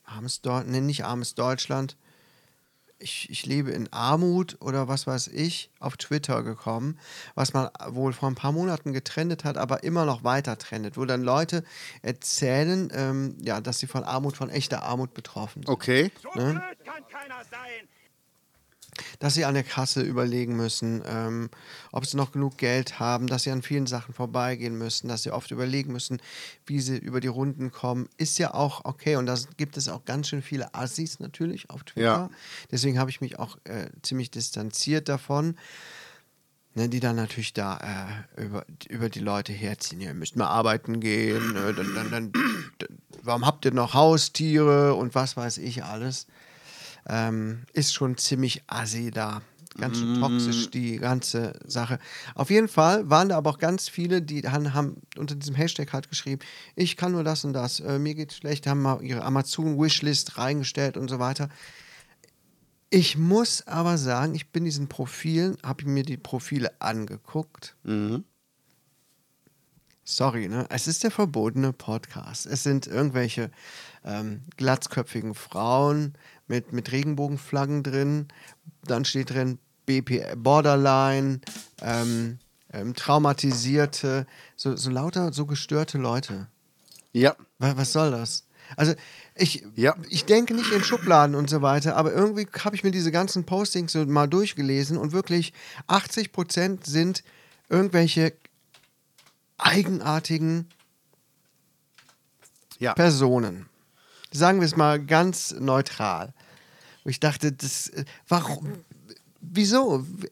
Armes Deutschland, nee, nicht armes Deutschland. Ich, ich lebe in Armut oder was weiß ich, auf Twitter gekommen, was man wohl vor ein paar Monaten getrennt hat, aber immer noch weiter trendet, wo dann Leute erzählen, ähm, ja, dass sie von Armut, von echter Armut betroffen sind. Okay. Ne? Dass sie an der Kasse überlegen müssen, ähm, ob sie noch genug Geld haben, dass sie an vielen Sachen vorbeigehen müssen, dass sie oft überlegen müssen, wie sie über die Runden kommen, ist ja auch okay. Und da gibt es auch ganz schön viele Assis natürlich auf Twitter. Ja. Deswegen habe ich mich auch äh, ziemlich distanziert davon. Ne, die dann natürlich da äh, über, über die Leute herziehen. Ihr müsst mal arbeiten gehen. Äh, dann, dann, dann, dann, warum habt ihr noch Haustiere und was weiß ich alles? Ähm, ist schon ziemlich assi da. Ganz schön toxisch, die ganze Sache. Auf jeden Fall waren da aber auch ganz viele, die han- haben unter diesem Hashtag halt geschrieben, ich kann nur das und das, äh, mir geht's schlecht, haben mal ihre Amazon-Wishlist reingestellt und so weiter. Ich muss aber sagen, ich bin diesen Profilen, habe mir die Profile angeguckt. Sorry, ne? Es ist der verbotene Podcast. Es sind irgendwelche ähm, glatzköpfigen Frauen mit, mit Regenbogenflaggen drin. Dann steht drin BP Borderline, ähm, ähm, traumatisierte, so, so lauter, so gestörte Leute. Ja. Was, was soll das? Also ich, Ja. ich denke nicht in Schubladen und so weiter, aber irgendwie habe ich mir diese ganzen Postings so mal durchgelesen und wirklich 80 Prozent sind irgendwelche eigenartigen Ja. Personen. Sagen wir es mal ganz neutral. Wo ich dachte, das, äh, warum, wieso? W-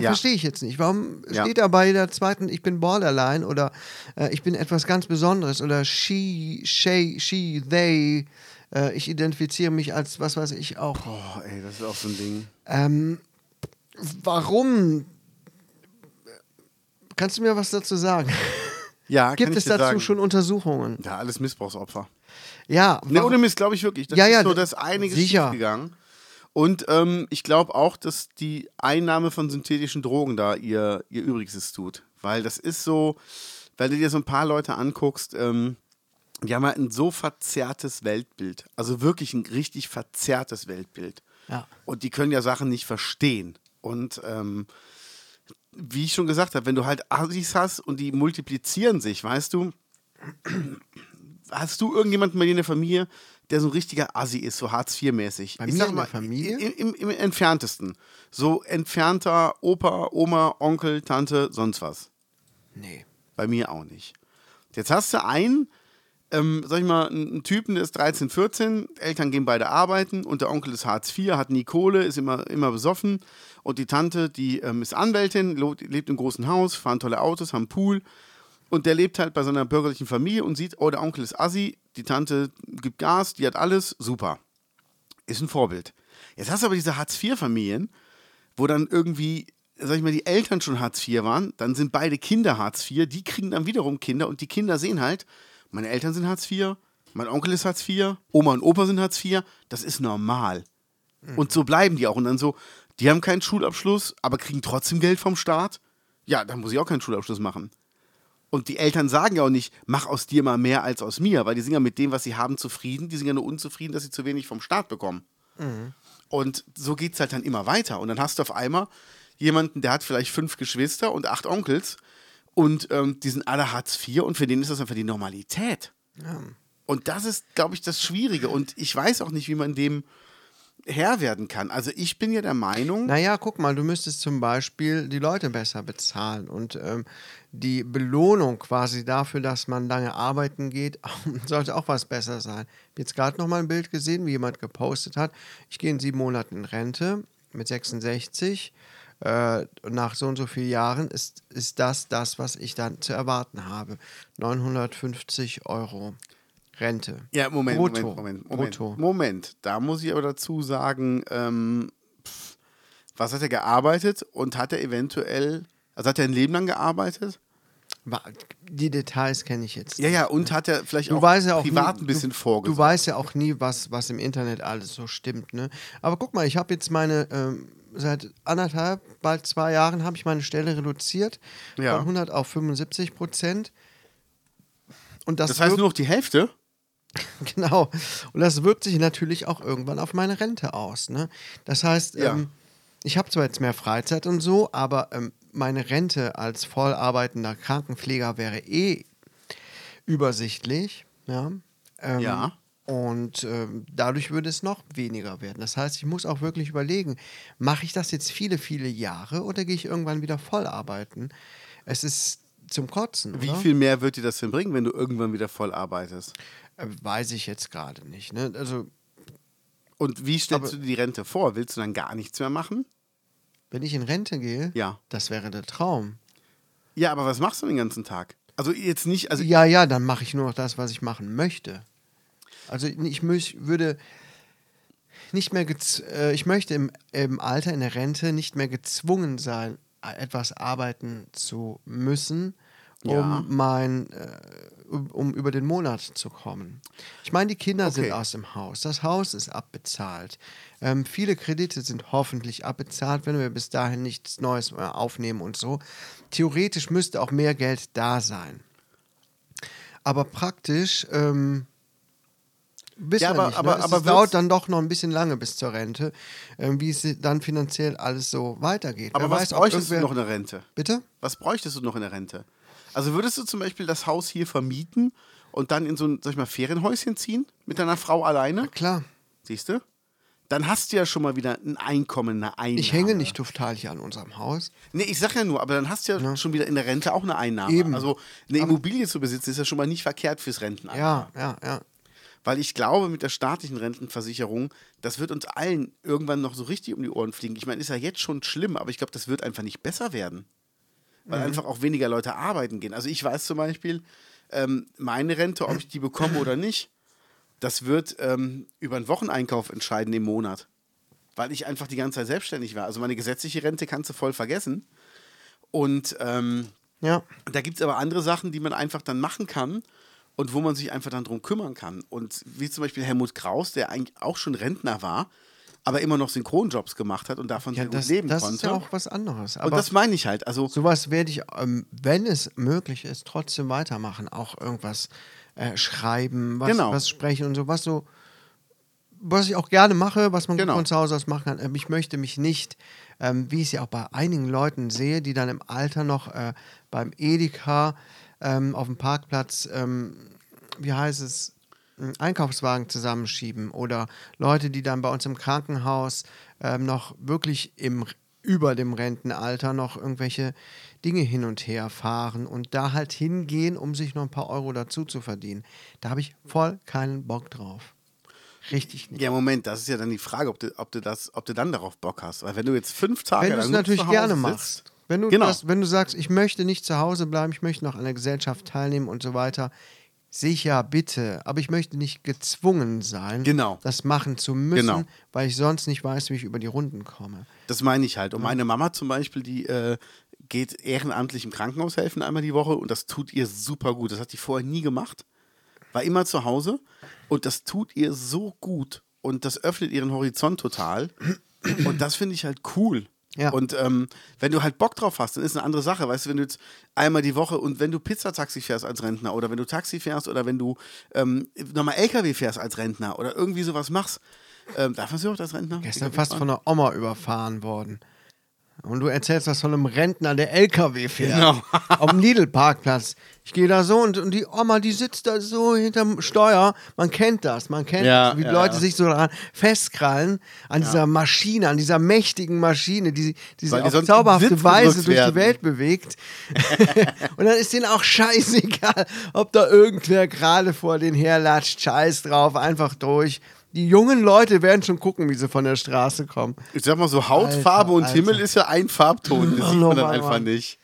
Ja. Verstehe ich jetzt nicht. Warum Ja. steht da bei der zweiten, ich bin Borderline oder äh, ich bin etwas ganz Besonderes oder she, she, she, they, äh, ich identifiziere mich als was weiß ich auch. Oh, ey, das ist auch so ein Ding. Ähm, warum? Kannst du mir was dazu sagen? Ja, Gibt es dazu sagen. schon Untersuchungen? Ja, alles Missbrauchsopfer. Ja, Ne, ohne Mist, glaube ich wirklich. Das Ja, ist ja, so, d- dass einiges sicher. gegangen. Und ähm, ich glaube auch, dass die Einnahme von synthetischen Drogen da ihr, ihr Übriges tut. Weil das ist so, weil du dir so ein paar Leute anguckst, ähm, die haben halt ein so verzerrtes Weltbild. Also wirklich ein richtig verzerrtes Weltbild. Ja. Und die können ja Sachen nicht verstehen. Und ähm, wie ich schon gesagt habe, wenn du halt Assis hast und die multiplizieren sich, weißt du, hast du irgendjemanden bei dir in der Familie, der so ein richtiger Assi ist, so Hartz-IV-mäßig? Bei Ich mir in der mal, Familie? Im, im, Im entferntesten. So entfernter Opa, Oma, Onkel, Tante, sonst was. Nee. Bei mir auch nicht. Jetzt hast du einen, ähm, sag ich mal, einen Typen, der ist 13, 14, Eltern gehen beide arbeiten und der Onkel ist Hartz IV, hat nie Kohle, ist immer, immer besoffen und die Tante, die ähm, ist Anwältin, lebt im großen Haus, fahren tolle Autos, haben Pool und der lebt halt bei so einer bürgerlichen Familie und sieht, oh, der Onkel ist Assi, die Tante gibt Gas, die hat alles, super. Ist ein Vorbild. Jetzt hast du aber diese Hartz-IV-Familien, wo dann irgendwie, sag ich mal, die Eltern schon Hartz IV waren, dann sind beide Kinder Hartz IV, die kriegen dann wiederum Kinder und die Kinder sehen halt, meine Eltern sind Hartz IV, mein Onkel ist Hartz IV, Oma und Opa sind Hartz IV, das ist normal. Und so bleiben die auch. Und dann so, die haben keinen Schulabschluss, aber kriegen trotzdem Geld vom Staat. Ja, dann muss ich auch keinen Schulabschluss machen. Und die Eltern sagen ja auch nicht, mach aus dir mal mehr als aus mir, weil die sind ja mit dem, was sie haben, zufrieden. Die sind ja nur unzufrieden, dass sie zu wenig vom Staat bekommen. Und so geht es halt dann immer weiter. Und dann hast du auf einmal jemanden, der hat vielleicht fünf Geschwister und acht Onkels. Und ähm, die sind alle Hartz IV und für den ist das einfach die Normalität. Und das ist, glaube ich, das Schwierige. Und ich weiß auch nicht, wie man dem Herr werden kann. Also ich bin ja der Meinung, Naja, guck mal, du müsstest zum Beispiel die Leute besser bezahlen und ähm, die Belohnung quasi dafür, dass man lange arbeiten geht, sollte auch was besser sein. Ich habe jetzt gerade noch mal ein Bild gesehen, wie jemand gepostet hat. Ich gehe in sieben Monaten in Rente mit 66. Äh, nach so und so vielen Jahren ist, ist das das, was ich dann zu erwarten habe. 950 Euro Rente. Ja, Moment, Brutto. Moment, Moment, Moment. Brutto. Moment, da muss ich aber dazu sagen, ähm, pff, Was hat er gearbeitet und hat er eventuell, also hat er ein Leben lang gearbeitet? Die Details kenne ich jetzt. Ja, ja, und hat er vielleicht Du auch weißt ja auch privat nie, ein bisschen du, vorgesorgt? Du weißt ja auch nie, was, was im Internet alles so stimmt. Ne? Aber guck mal, ich habe jetzt meine, ähm, seit anderthalb, bald zwei Jahren habe ich meine Stelle reduziert Ja. von 100 auf 75 Prozent. Und das, das heißt nur noch die Hälfte? Genau. Und das wirkt sich natürlich auch irgendwann auf meine Rente aus. Ne? Das heißt, Ja. ähm, ich habe zwar jetzt mehr Freizeit und so, aber ähm, meine Rente als voll arbeitender Krankenpfleger wäre eh übersichtlich. Ja. Ähm, Ja. Und ähm, dadurch würde es noch weniger werden. Das heißt, ich muss auch wirklich überlegen, mache ich das jetzt viele, viele Jahre oder gehe ich irgendwann wieder voll arbeiten? Es ist zum Kotzen. Wie oder? viel mehr wird dir das denn bringen, wenn du irgendwann wieder voll arbeitest? Weiß ich jetzt gerade nicht. Ne? Also Und wie stellst du dir die Rente vor? Willst du dann gar nichts mehr machen? Wenn ich in Rente gehe, Ja. das wäre der Traum. Ja, aber was machst du den ganzen Tag? Also jetzt nicht, also Ja, ja, dann mache ich nur noch das, was ich machen möchte. Also ich müß, würde nicht mehr, gez- äh, ich möchte im, im Alter, in der Rente nicht mehr gezwungen sein, etwas arbeiten zu müssen, um Ja. mein, äh, um, über den Monat zu kommen. Ich meine, die Kinder sind Okay. aus dem Haus, das Haus ist abbezahlt. Ähm, viele Kredite sind hoffentlich abbezahlt, wenn wir bis dahin nichts Neues aufnehmen und so. Theoretisch müsste auch mehr Geld da sein. Aber praktisch ähm, Ja, aber- nicht. aber- ne? es aber es dauert dann doch noch ein bisschen lange bis zur Rente, ähm, wie es dann finanziell alles so weitergeht. aber Wer was weiß, bräuchtest du noch in der Rente? Bitte? Was bräuchtest du noch in der Rente? Also würdest du zum Beispiel das Haus hier vermieten und dann in so ein, sag ich mal, Ferienhäuschen ziehen mit deiner Frau alleine? Klar. Siehst du? Dann hast du ja schon mal wieder ein Einkommen, eine Einnahme. Ich hänge nicht total hier an unserem Haus. Nee, ich sag ja nur, aber dann hast du ja, schon wieder in der Rente auch eine Einnahme. Eben. Also eine Immobilie zu besitzen ist ja schon mal nicht verkehrt fürs Rentenalter. Ja, ja, ja. Weil ich glaube, mit der staatlichen Rentenversicherung, das wird uns allen irgendwann noch so richtig um die Ohren fliegen. Ich meine, ist ja jetzt schon schlimm, aber ich glaube, das wird einfach nicht besser werden. Weil einfach auch weniger Leute arbeiten gehen. Also ich weiß zum Beispiel, ähm, meine Rente, ob ich die bekomme oder nicht, das wird ähm, über einen Wocheneinkauf entscheiden im Monat. Weil ich einfach die ganze Zeit selbstständig war. Also meine gesetzliche Rente kannst du voll vergessen. Und ähm, Ja. da gibt es aber andere Sachen, die man einfach dann machen kann und wo man sich einfach dann drum kümmern kann. Und wie zum Beispiel Helmut Kraus, der eigentlich auch schon Rentner war, aber immer noch Synchronjobs gemacht hat und davon Ja, sehr gut das, leben das konnte. ist ja auch was anderes. und das meine ich halt. Also sowas werde ich, ähm, wenn es möglich ist, trotzdem weitermachen. Auch irgendwas äh, schreiben, was, Genau. was sprechen und so, was so, was ich auch gerne mache, was man Genau. von zu Hause aus machen kann. Ähm, ich möchte mich nicht, ähm, wie ich es ja auch bei einigen Leuten sehe, die dann im Alter noch äh, beim Edeka ähm, auf dem Parkplatz, ähm, wie heißt es, Einkaufswagen zusammenschieben oder Leute, die dann bei uns im Krankenhaus ähm, noch wirklich im, über dem Rentenalter noch irgendwelche Dinge hin und her fahren und da halt hingehen, um sich noch ein paar Euro dazu zu verdienen. Da habe ich voll keinen Bock drauf. Richtig nicht. ja, Moment, das ist ja dann die Frage, ob du, ob du, das, ob du dann darauf Bock hast. Weil wenn du jetzt fünf Tage Wenn du lang natürlich zu Hause gerne sitzt- machst. Wenn du, Genau. das, wenn du sagst, ich möchte nicht zu Hause bleiben, ich möchte noch an der Gesellschaft teilnehmen und so weiter, sicher, bitte. Aber ich möchte nicht gezwungen sein, Genau. das machen zu müssen, Genau. weil ich sonst nicht weiß, wie ich über die Runden komme. Das meine ich halt. Und meine Mama zum Beispiel, die äh, geht ehrenamtlich im Krankenhaus helfen einmal die Woche und das tut ihr super gut. Das hat die vorher nie gemacht. War immer zu Hause und das tut ihr so gut und das öffnet ihren Horizont total. Und das finde ich halt cool. Ja. Und ähm, wenn du halt Bock drauf hast, dann ist eine andere Sache. Weißt du, wenn du jetzt einmal die Woche und wenn du Pizzataxi fährst als Rentner oder wenn du Taxi fährst oder wenn du ähm, nochmal LKW fährst als Rentner oder irgendwie sowas machst, ähm, darf man sie auch als Rentner? Gestern fast fahren? von einer Oma überfahren worden. Und du erzählst was von einem Rentner, der LKW fährt. Genau. Auf dem Lidl-Parkplatz. Ich gehe da so und, und die Oma, die sitzt da so hinterm Steuer. Man kennt das, man kennt Ja, das, wie die ja, Leute ja. sich so daran festkrallen, an dieser Maschine, an dieser mächtigen Maschine, die, die die auf zauberhafte Weise durch die werden. Welt bewegt. und dann ist denen auch scheißegal, ob da irgendwer gerade vor den herlatscht. Scheiß drauf, einfach durch. Die jungen Leute werden schon gucken, wie sie von der Straße kommen. Ich sag mal so, Hautfarbe Alter, und Alter. Himmel ist ja ein Farbton. Das Oh, sieht man dann einfach nicht.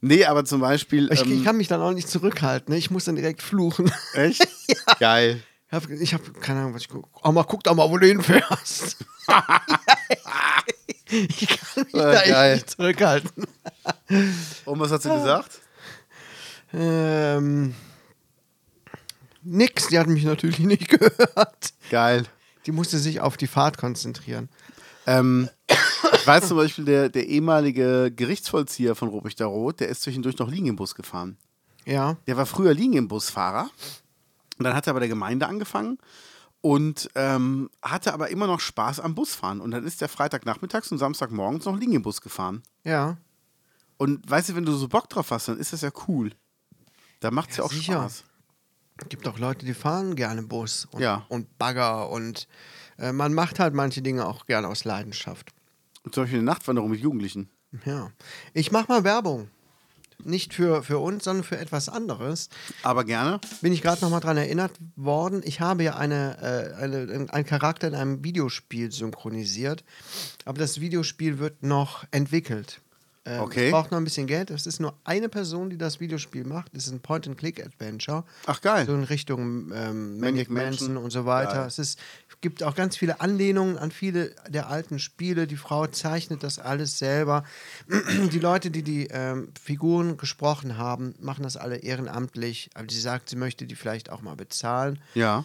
Nee, aber zum Beispiel. Ich, ähm, ich kann mich dann auch nicht zurückhalten. Ne? Ich muss dann direkt fluchen. echt? Geil. Ich habe hab keine Ahnung, was ich gucke. Oma, guck doch mal, wo du hinfährst. Ich kann mich Ah, da echt geil. nicht zurückhalten. Und was hat sie gesagt? Ähm, nix, die hat mich natürlich nicht gehört. Geil. Die musste sich auf die Fahrt konzentrieren. Ähm, ich weiß zum Beispiel, der, der ehemalige Gerichtsvollzieher von Ruprechter Rot, der ist zwischendurch noch Linienbus gefahren. Ja. Der war früher Linienbusfahrer. Und dann hat er bei der Gemeinde angefangen und ähm, hatte aber immer noch Spaß am Busfahren. Und dann ist der Freitagnachmittags und Samstagmorgens noch Linienbus gefahren. Ja. Und weißt du, wenn du so Bock drauf hast, dann ist das ja cool. Da macht es ja, Ja, auch sicher. Spaß. Es gibt auch Leute, die fahren gerne Bus und, Ja. und Bagger und äh, man macht halt manche Dinge auch gerne aus Leidenschaft. Und zum Beispiel eine Nachtwanderung mit Jugendlichen. Ja. Ich mache mal Werbung. Nicht für, für uns, sondern für etwas anderes. Aber gerne. Bin ich gerade nochmal dran erinnert worden. Ich habe ja eine, äh, eine, einen Charakter in einem Videospiel synchronisiert. Aber das Videospiel wird noch entwickelt. Ähm, Okay. Es braucht noch ein bisschen Geld. Es ist nur eine Person, die das Videospiel macht. Es ist ein Point-and-Click-Adventure. Ach, geil. So in Richtung ähm, Maniac Manson. und so weiter. Geil. Es ist, gibt auch ganz viele Anlehnungen an viele der alten Spiele. Die Frau zeichnet das alles selber. Die Leute, die die ähm, Figuren gesprochen haben, machen das alle ehrenamtlich. Aber sie sagt, sie möchte die vielleicht auch mal bezahlen. Ja.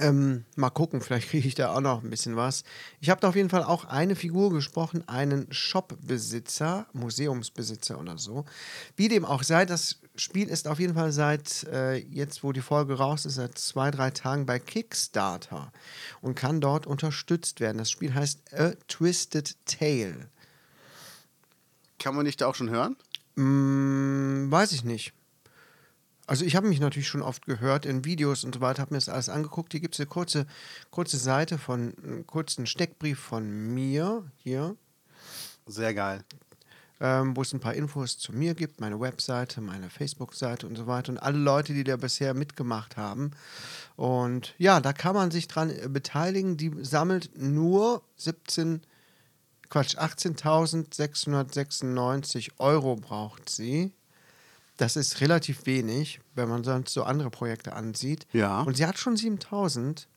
Ähm, mal gucken, vielleicht kriege ich da auch noch ein bisschen was. Ich habe da auf jeden Fall auch eine Figur gesprochen, einen Shopbesitzer, Museumsbesitzer oder so. Wie dem auch sei, das Spiel ist auf jeden Fall seit äh, jetzt, wo die Folge raus ist, seit zwei, drei Tagen bei Kickstarter und kann dort unterstützt werden. Das Spiel heißt A Twisted Tale. Kann man dich da auch schon hören? Hm, weiß ich nicht. Also ich habe mich natürlich schon oft gehört in Videos und so weiter, habe mir das alles angeguckt. Hier gibt es eine kurze, kurze Seite von, einen kurzen Steckbrief von mir hier, Sehr geil. ähm, wo es ein paar Infos zu mir gibt, meine Webseite, meine Facebook-Seite und so weiter und alle Leute, die da bisher mitgemacht haben. Und ja, da kann man sich dran äh, beteiligen. Die sammelt nur 17, Quatsch, 18.696 Euro braucht sie. Das ist relativ wenig, wenn man sonst so andere Projekte ansieht. Ja. Und sie hat schon 7000.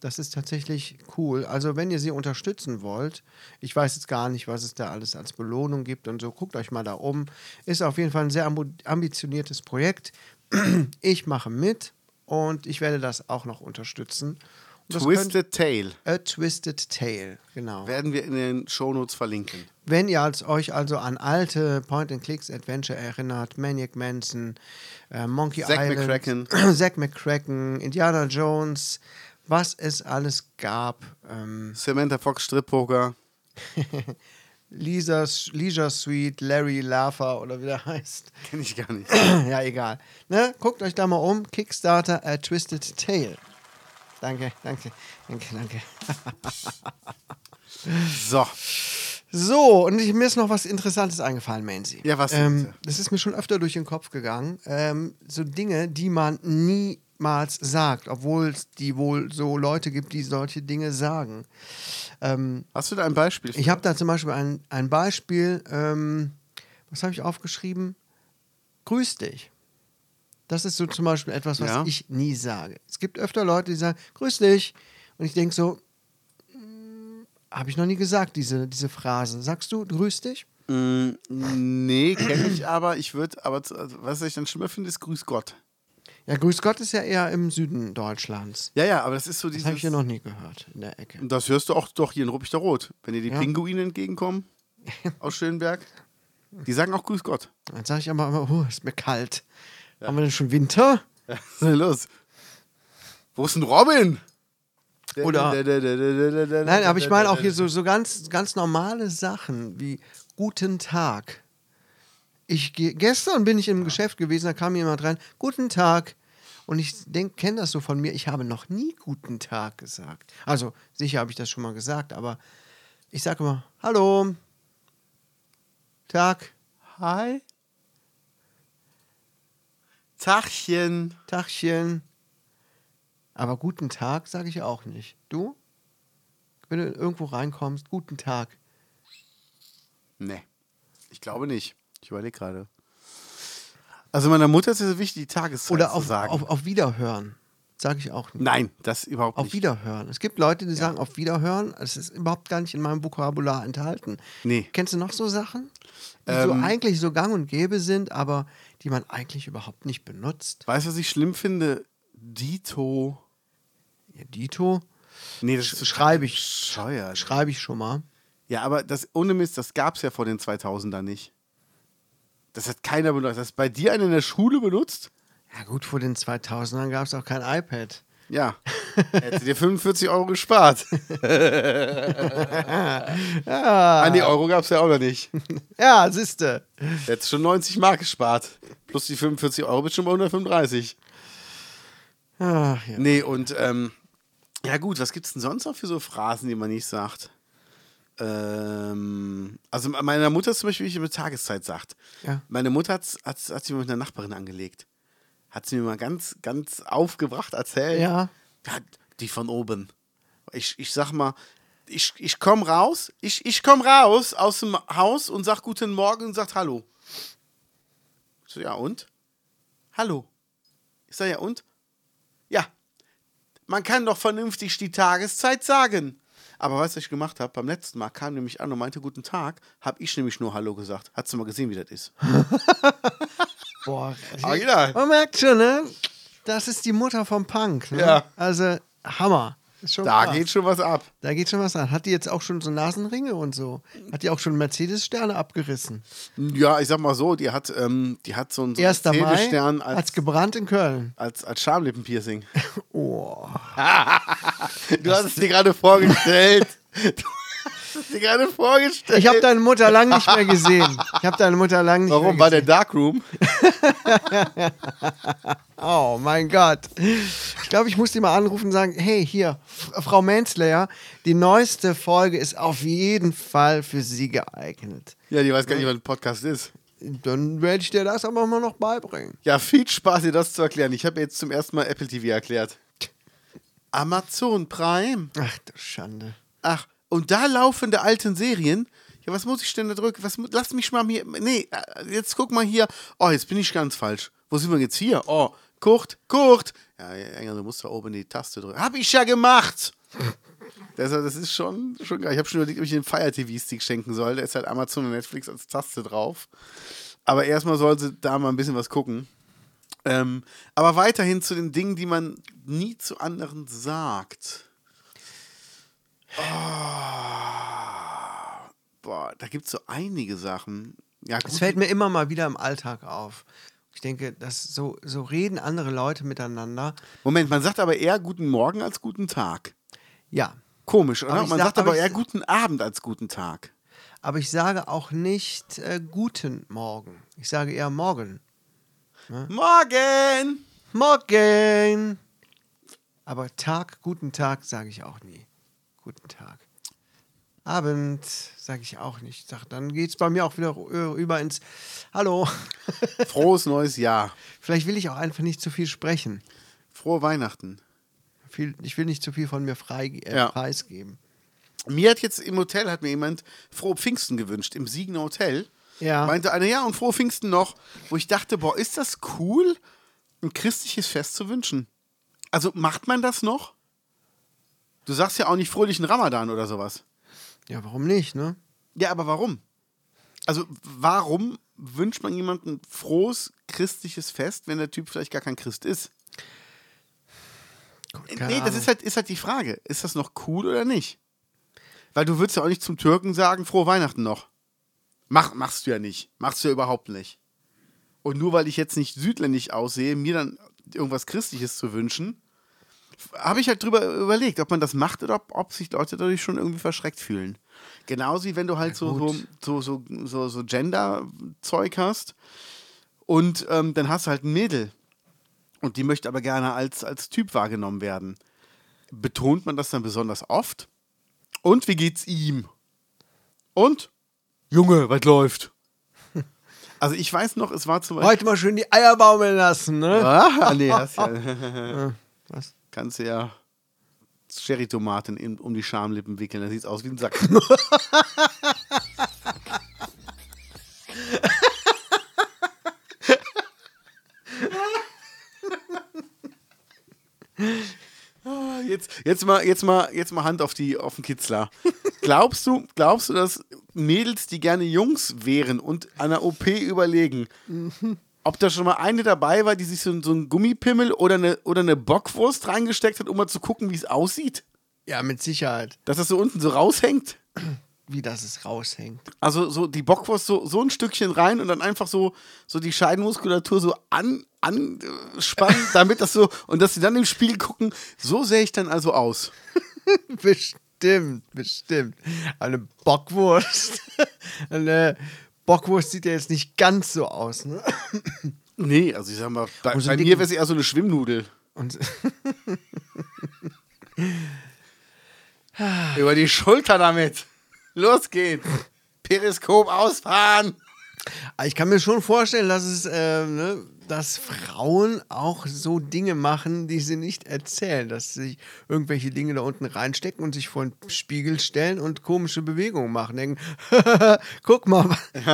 Das ist tatsächlich cool. Also, wenn ihr sie unterstützen wollt, ich weiß jetzt gar nicht, was es da alles als Belohnung gibt und so, guckt euch mal da um. Ist auf jeden Fall ein sehr ambitioniertes Projekt. Ich mache mit und ich werde das auch noch unterstützen. Das Twisted Tale A Twisted Tale, genau. werden wir in den Shownotes verlinken. Wenn ihr als, euch also an alte Point-and-Clicks-Adventure erinnert, Maniac Manson, äh, Monkey Zack Island, McCracken. Zack McCracken, Indiana Jones, was es alles gab, ähm, Samantha Fox Strip-Poker. Leisure Suite, Larry Laffer oder wie der heißt. Kenne ich gar nicht. ja, egal. Ne? Guckt euch da mal um. Kickstarter A Twisted Tale. Danke, danke, danke, danke. So. So, und ich, mir ist noch was Interessantes eingefallen, Mansi. Ja, was Ähm, das ist mir schon öfter durch den Kopf gegangen. Ähm, so Dinge, die man niemals sagt, obwohl es die wohl so Leute gibt, die solche Dinge sagen. Ähm, Hast du da ein Beispiel? für? ich habe da zum Beispiel ein, ein Beispiel, ähm, was habe ich aufgeschrieben? Grüß dich. Das ist so zum Beispiel etwas, was Ja. ich nie sage. Es gibt öfter Leute, die sagen, grüß dich. Und ich denke so, habe ich noch nie gesagt, diese, diese Phrase. Sagst du, grüß dich? Mm, nee, kenne ich aber. Ich würde, aber also, was ich dann schlimmer finde, ist Grüß Gott. Ja, grüß Gott ist ja eher im Süden Deutschlands. Ja, ja, aber das ist so Das dieses. habe ich ja noch nie gehört in der Ecke. das hörst du auch doch hier in Ruppichter Rot. Wenn dir die Ja. Pinguine entgegenkommen aus Schönberg, die sagen auch Grüß Gott. Dann sage ich aber immer, oh, ist mir kalt. Haben wir denn schon Winter? Was ist los? Wo ist denn Robin? Oder- Nein, aber ich meine auch hier so, so ganz, ganz normale Sachen wie Guten Tag. Ich ge- gestern bin ich im Geschäft gewesen, da kam jemand rein, Guten Tag. Und ich kenne das so von mir, ich habe noch nie Guten Tag gesagt. Also sicher habe ich das schon mal gesagt, aber ich sage immer, Hallo, Tag, Hi. Tachchen. Tagchen. Aber guten Tag sage ich auch nicht. Du? Wenn du irgendwo reinkommst, guten Tag. Nee, ich glaube nicht. Ich überlege gerade. Also meiner Mutter ist es wichtig, die Tageszeit Oder zu auf, sagen. auf, auf Wiederhören. Sage ich auch nicht. Nein, das überhaupt Auf nicht. Wiederhören. Es gibt Leute, die sagen auf Wiederhören. Es ist überhaupt gar nicht in meinem Vokabular enthalten. Nee. Kennst du noch so Sachen, die so Ähm. eigentlich so gang und gäbe sind, aber die man eigentlich überhaupt nicht benutzt? Weißt du, was ich schlimm finde? Dito. Ja, Dito Nee, das ist schreibe ich, bescheuert. schreibe ich schon mal. Ja, aber das ohne Mist, das gab es ja vor den 2000ern nicht. Das hat keiner benutzt. Das bei dir einer in der Schule benutzt? Ja gut, vor den 2000ern gab es auch kein iPad. Ja. Hätte dir 45 Euro gespart. An die Euro gab es ja auch noch nicht. Ja, siehste. Hättest schon 90 Mark gespart. Plus die 45 Euro bist schon bei 135. Ach, ja. Nee, und ähm, ja gut, was gibt's denn sonst noch für so Phrasen, die man nicht sagt? Ähm, also meiner Mutter zum Beispiel, wie ich immer Tageszeit sagt. Ja. Meine Mutter hat, hat, hat sie mit einer Nachbarin angelegt. Hat sie mir mal ganz, ganz aufgebracht erzählt. Ja. Ja, die von oben. Ich, ich sag mal, ich, ich komm raus, ich, ich komm raus aus dem Haus und sag guten Morgen und sag Hallo. Ich so, ja und? Hallo. Ich sag, ja und? Ja, man kann doch vernünftig die Tageszeit sagen. Aber was ich gemacht habe? Beim letzten Mal kam nämlich an und meinte Guten Tag, habe ich nämlich nur Hallo gesagt. Hast du mal gesehen, wie das ist? Boah. Original. Man merkt schon, ne? Das ist die Mutter vom Punk. Ne? Ja. Also, Hammer. Da krass. geht schon was ab. Da geht schon was an. Hat die jetzt auch schon so Nasenringe und so? Hat die auch schon Mercedes-Sterne abgerissen? Ja, ich sag mal so, die hat, ähm, die hat so einen, so einen 1. Mai Mercedes-Stern als, hat's gebrannt in Köln. als, als Schamlippenpiercing. Oh. Du hast es dir gerade vorgestellt. Dir gerade vorgestellt. Ich habe deine Mutter lang nicht mehr gesehen. Ich habe deine Mutter lang nicht Warum? mehr War der gesehen. Darkroom? Oh mein Gott. Ich glaube, ich muss die mal anrufen und sagen, hey, hier, Frau Manslayer, die neueste Folge ist auf jeden Fall für Sie geeignet. Ja, die weiß gar nicht, was ein Podcast ist. Dann werde ich dir das aber mal noch beibringen. Ja, viel Spaß, dir das zu erklären. Ich habe jetzt zum ersten Mal Apple TV erklärt. Amazon Prime. Ach du Schande. Ach, und da laufende alten Serien. Ja, was muss ich denn da drücken? Was, lass mich mal hier. Nee, äh, jetzt guck mal hier. Oh, jetzt bin ich ganz falsch. Wo sind wir jetzt hier? Oh, Kurt, Kurt. Ja, ja, du musst da oben die Taste drücken. Hab ich ja gemacht. Das, das ist schon, schon geil. Ich habe schon überlegt, ob ich den Fire TV-Stick schenken soll. Da ist halt Amazon und Netflix als Taste drauf. Aber erstmal soll sie da mal ein bisschen was gucken. Ähm, aber weiterhin zu den Dingen, die man nie zu anderen sagt. Oh, boah, da gibt es so einige Sachen. Ja, Es gut, fällt mir immer mal wieder im Alltag auf. Ich denke, dass so, so reden andere Leute miteinander. Moment, man sagt aber eher guten Morgen als guten Tag. Ja. Komisch, oder? Man sag- sagt aber aber eher guten Abend als guten Tag. Aber ich sage auch nicht äh, guten Morgen. Ich sage eher morgen. Morgen! Morgen! Aber Tag, guten Tag sage ich auch nie. Guten Tag. Abend sage ich auch nicht. Ich Sag, dann geht es bei mir auch wieder rü- über ins Hallo. Frohes neues Jahr. Vielleicht will ich auch einfach nicht zu viel sprechen. Frohe Weihnachten. Viel, ich will nicht zu viel von mir frei, äh, Ja. preisgeben. Mir hat jetzt im Hotel hat mir jemand frohe Pfingsten gewünscht, im Siegener Hotel. Ja. Meinte einer, ja, und frohe Pfingsten noch. Wo ich dachte, boah, ist das cool, ein christliches Fest zu wünschen? Also macht man das noch? Du sagst ja auch nicht fröhlichen Ramadan oder sowas. Ja, warum nicht, ne? Ja, aber warum? Also, warum wünscht man jemandem frohes christliches Fest, wenn der Typ vielleicht gar kein Christ ist? Gott, nee, keine das ist halt, ist halt die Frage. Ist das noch cool oder nicht? Weil du würdest ja auch nicht zum Türken sagen, frohe Weihnachten noch. Mach, machst du ja nicht. Machst du ja überhaupt nicht. Und nur weil ich jetzt nicht südländisch aussehe, mir dann irgendwas Christliches zu wünschen, habe ich halt drüber überlegt, ob man das macht oder ob, ob sich Leute dadurch schon irgendwie verschreckt fühlen. Genauso wie wenn du halt so, so, so, so, so Gender-Zeug hast und ähm, dann hast du halt ein Mädel und die möchte aber gerne als, als Typ wahrgenommen werden. Betont man das dann besonders oft? Und wie geht's ihm? Und? Junge, was läuft? Also ich weiß noch, es war zum Beispiel. Heute mal schön die Eier baumeln lassen, ne? Ah, nee, hast ja. Was? Kannst du ja Cherry-Tomaten um die Schamlippen wickeln. Da sieht's aus wie ein Sack. Jetzt mal, jetzt mal, jetzt mal Hand auf die auf den Kitzler. Glaubst du, glaubst du, dass Mädels, die gerne Jungs wären und einer OP überlegen, ob da schon mal eine dabei war, die sich so, so einen Gummipimmel oder eine, oder eine Bockwurst reingesteckt hat, um mal zu gucken, wie es aussieht? Ja, mit Sicherheit. Dass das so unten so raushängt? Wie das es raushängt. Also so die Bockwurst so, so ein Stückchen rein und dann einfach so, so die Scheidenmuskulatur so an, anspannen, damit das so, und dass sie dann im Spiel gucken, so sähe ich dann also aus. Bestimmt, bestimmt. Eine Bockwurst. Eine Bockwurst sieht ja jetzt nicht ganz so aus, ne? Nee, also ich sag mal, bei, so bei mir wäre es eher so eine Schwimmnudel. Und Über die Schulter damit. Los geht's. Periskop ausfahren. ich kann mir schon vorstellen, dass es, äh, ne, dass Frauen auch so Dinge machen, die sie nicht erzählen, dass sie sich irgendwelche Dinge da unten reinstecken und sich vor den Spiegel stellen und komische Bewegungen machen. Denken, guck mal,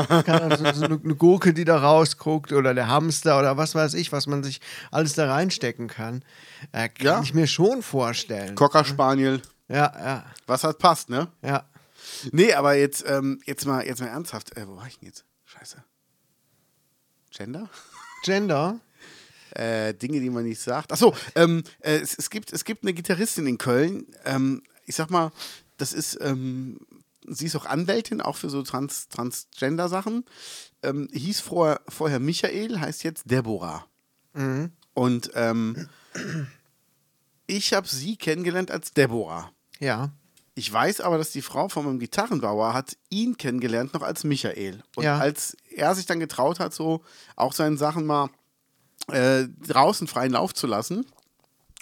so, so eine eine Gurke, die da rausguckt oder der Hamster oder was weiß ich, was man sich alles da reinstecken kann. Äh, kann Ja. ich mir schon vorstellen. Cocker Spaniel. Ja, ja, Was halt passt, ne? ja. Nee, aber jetzt, ähm, jetzt, mal, jetzt mal ernsthaft. Äh, wo war ich denn jetzt? Scheiße. Gender? Gender. Äh, Dinge, die man nicht sagt. Achso, ähm, äh, es, es, gibt, es gibt eine Gitarristin in Köln. Ähm, ich sag mal, das ist, ähm, sie ist auch Anwältin, auch für so Trans Transgender-Sachen. Ähm, hieß vorher, vorher Michael, heißt jetzt Deborah. Und ähm, ich habe sie kennengelernt als Deborah. Ja. Ich weiß aber, dass die Frau von meinem Gitarrenbauer hat ihn kennengelernt noch als Michael. Und Ja. als er sich dann getraut hat, so auch seinen Sachen mal äh, draußen freien Lauf zu lassen,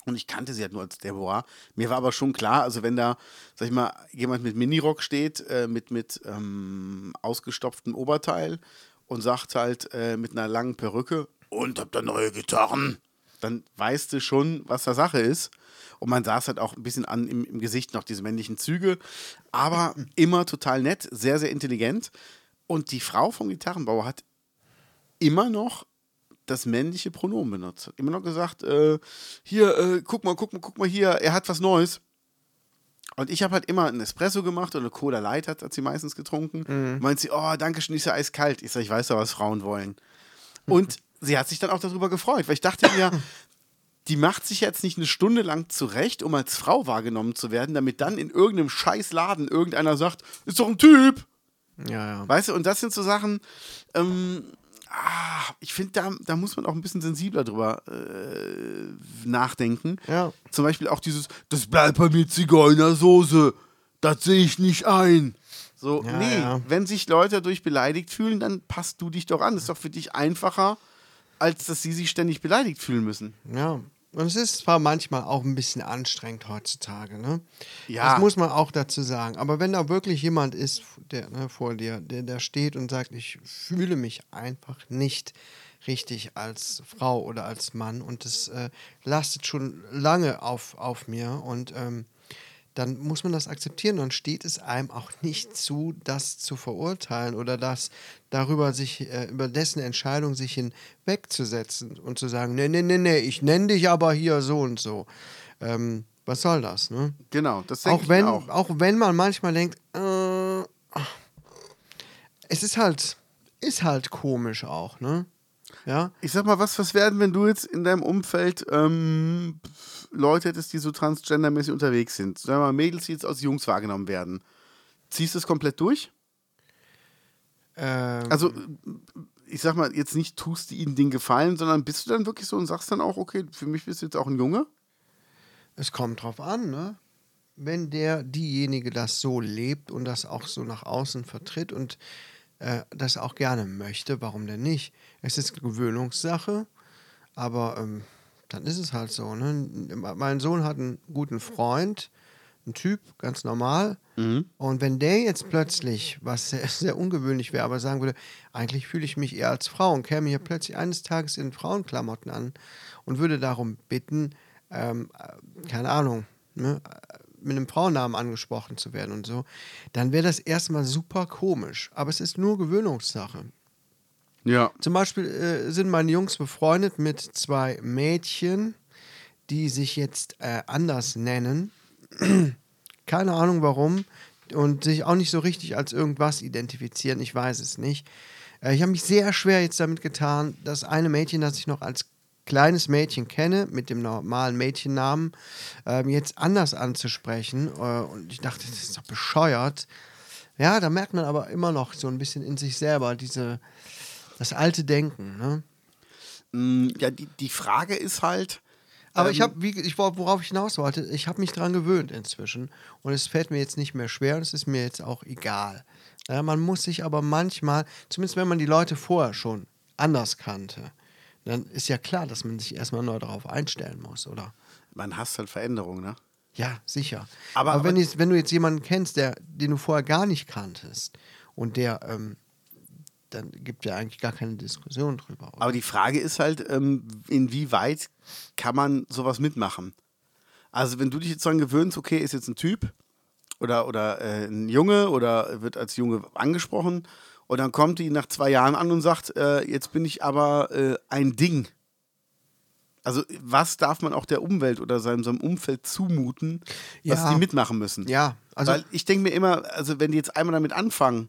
und ich kannte sie halt nur als Deborah. Mir war aber schon klar, also wenn da, sag ich mal, jemand mit Minirock steht, äh, mit, mit ähm, ausgestopftem Oberteil und sagt halt äh, mit einer langen Perücke und habt da neue Gitarren, dann weißt du schon, was da Sache ist. Und man saß halt auch ein bisschen an im, im Gesicht noch diese männlichen Züge, aber immer total nett, sehr, sehr intelligent. Und die Frau vom Gitarrenbauer hat immer noch das männliche Pronomen benutzt. Hat immer noch gesagt, äh, hier, äh, guck mal, guck mal, guck mal hier, er hat was Neues. Und ich habe halt immer einen Espresso gemacht oder eine Cola Light hat, hat sie meistens getrunken. Meint sie, oh, danke schön, ist ja eiskalt. Ich sage, ich weiß ja, was Frauen wollen. Und sie hat sich dann auch darüber gefreut, weil ich dachte mir, die macht sich jetzt nicht eine Stunde lang zurecht, um als Frau wahrgenommen zu werden, damit dann in irgendeinem Scheißladen irgendeiner sagt, ist doch ein Typ. Ja, ja. Weißt du, und das sind so Sachen, ähm, ah, ich finde, da, da muss man auch ein bisschen sensibler drüber äh, nachdenken. Ja. Zum Beispiel auch dieses, das bleibt bei mir Zigeunersoße, das sehe ich nicht ein. So, Ja, nee, ja. wenn sich Leute dadurch beleidigt fühlen, dann passt du dich doch an. Das ist doch für dich einfacher, als dass sie sich ständig beleidigt fühlen müssen. Ja. Und es ist zwar manchmal auch ein bisschen anstrengend heutzutage, ne? Ja. Das muss man auch dazu sagen. Aber wenn da wirklich jemand ist, der ne, vor dir, der da steht und sagt, ich fühle mich einfach nicht richtig als Frau oder als Mann und das äh, lastet schon lange auf, auf mir und ähm, dann muss man das akzeptieren. Dann steht es einem auch nicht zu, das zu verurteilen oder das darüber sich, äh, über dessen Entscheidung sich hinwegzusetzen und zu sagen, nee, nee, nee, nee, ich nenne dich aber hier so und so. Ähm, was soll das, ne? Genau, das Auch wenn, auch. auch wenn man manchmal denkt, äh, es ist halt, ist halt komisch auch, ne? Ja. Ich sag mal, was, was werden, wenn du jetzt in deinem Umfeld ähm, Leute hättest, die so transgendermäßig unterwegs sind? Sagen wir mal, Mädels, die jetzt als Jungs wahrgenommen werden. Ziehst du es komplett durch? Ähm, Also, ich sag mal, jetzt nicht tust du ihnen den Gefallen, sondern bist du dann wirklich so und sagst dann auch, okay, für mich bist du jetzt auch ein Junge? Es kommt drauf an, ne? Wenn der, diejenige das so lebt und das auch so nach außen vertritt und äh, das auch gerne möchte, warum denn nicht? Es ist Gewöhnungssache, aber ähm, dann ist es halt so, ne? Mein Sohn hat einen guten Freund, ein Typ, ganz normal. Und wenn der jetzt plötzlich, was sehr, sehr ungewöhnlich wäre, aber sagen würde, eigentlich fühle ich mich eher als Frau und käme hier plötzlich eines Tages in Frauenklamotten an und würde darum bitten, ähm, äh, keine Ahnung, ne, mit einem Frauennamen angesprochen zu werden und so, dann wäre das erstmal super komisch. Aber es ist nur Gewöhnungssache. Ja. Zum Beispiel äh, sind meine Jungs befreundet mit zwei Mädchen, die sich jetzt äh, anders nennen. Keine Ahnung warum. Und sich auch nicht so richtig als irgendwas identifizieren. Ich weiß es nicht. Äh, ich habe mich sehr schwer jetzt damit getan, das eine Mädchen, das ich noch als kleines Mädchen kenne, mit dem normalen Mädchennamen, ähm, jetzt anders anzusprechen. Äh, und ich dachte, das ist doch bescheuert. Ja, da merkt man aber immer noch so ein bisschen in sich selber diese, das alte Denken. Ne? Mm, Ja, die, die Frage ist halt, Aber ich habe, wie ich worauf ich hinaus wollte, ich habe mich dran gewöhnt inzwischen und es fällt mir jetzt nicht mehr schwer und es ist mir jetzt auch egal. Ja, man muss sich aber manchmal, zumindest wenn man die Leute vorher schon anders kannte, dann ist ja klar, dass man sich erstmal neu darauf einstellen muss, oder? man hasst halt Veränderungen, ne? Ja, sicher. Aber- Aber, wenn, aber- jetzt, wenn du jetzt jemanden kennst, der, den du vorher gar nicht kanntest und der, ähm, dann gibt ja eigentlich gar keine Diskussion drüber. Oder? Aber die Frage ist halt, ähm, inwieweit kann man sowas mitmachen? Also wenn du dich jetzt daran gewöhnst, okay, ist jetzt ein Typ oder, oder äh, ein Junge oder wird als Junge angesprochen und dann kommt die nach zwei Jahren an und sagt, äh, jetzt bin ich aber äh, ein Ding. Also was darf man auch der Umwelt oder seinem, seinem Umfeld zumuten, was Ja. die mitmachen müssen? ja, also Weil ich denke mir immer, also wenn die jetzt einmal damit anfangen,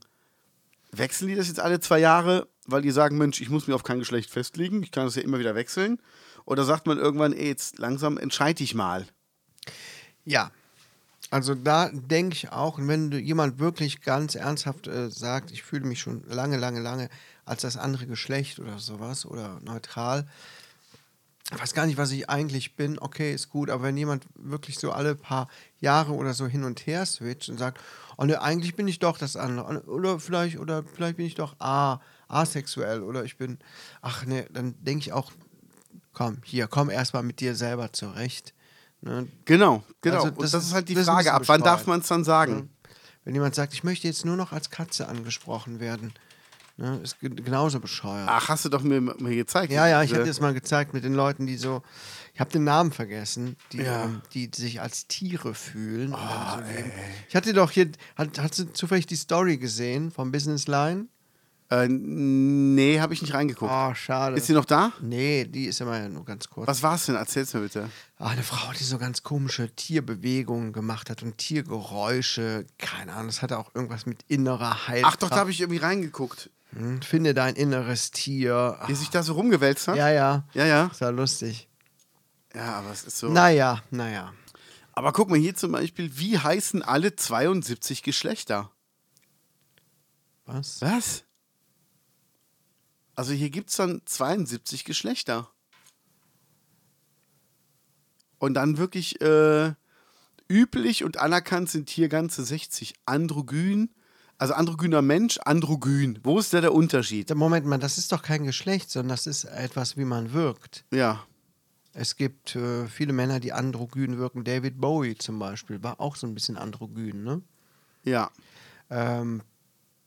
wechseln die das jetzt alle zwei Jahre, weil die sagen, Mensch, ich muss mir auf kein Geschlecht festlegen, ich kann das ja immer wieder wechseln. Oder sagt man irgendwann, ey, jetzt langsam entscheide ich mal. Ja. Also da denke ich auch, wenn jemand wirklich ganz ernsthaft äh, sagt, ich fühle mich schon lange, lange, lange als das andere Geschlecht oder sowas oder neutral, ich weiß gar nicht, was ich eigentlich bin, okay, ist gut, aber wenn jemand wirklich so alle paar Jahre oder so hin und her switcht und sagt, oh ne, eigentlich bin ich doch das andere, oder vielleicht, oder vielleicht bin ich doch a, asexuell, oder ich bin, ach ne, dann denke ich auch, komm, hier, komm erstmal mit dir selber zurecht. Ne? Genau, genau. Also Und das das, ist- halt die Frage, ab wann darf man es dann sagen? Wenn jemand sagt, ich möchte jetzt nur noch als Katze angesprochen werden, ne, ist ge- genauso bescheuert. Ach, hast du doch mir, mir gezeigt. Ja, ja, ich habe dir das mal gezeigt mit den Leuten, die so, ich habe den Namen vergessen, die, Ja. ähm, die sich als Tiere fühlen. dann so ich hatte doch hier, hat, hast du zufällig die Story gesehen vom Business Line? Äh, nee, habe ich nicht reingeguckt. Oh, schade. Ist sie noch da? Nee, die ist immer nur ganz kurz. Was war's denn? Erzähl's mir bitte. Ah, eine Frau, die so ganz komische Tierbewegungen gemacht hat und Tiergeräusche. Keine Ahnung, das hatte auch irgendwas mit innerer Heilkraft. Ach doch, da habe ich irgendwie reingeguckt. Hm, Finde dein inneres Tier. Ach, Wie sich da so rumgewälzt hat? ja, ja. Ja, ja. Das war lustig. Ja, aber es ist so. Naja, naja. Aber guck mal hier zum Beispiel, wie heißen alle 72 Geschlechter? Was? Was? Also hier gibt es dann 72 Geschlechter. Und dann wirklich äh, üblich und anerkannt sind hier ganze 60. Androgyn, also androgyner Mensch, androgyn. Wo ist da der Unterschied? Moment mal, das ist doch kein Geschlecht, sondern das ist etwas, wie man wirkt. Ja. Es gibt äh, viele Männer, die androgyn wirken. David Bowie zum Beispiel war auch so ein bisschen androgyn, ne? Ja. Ähm,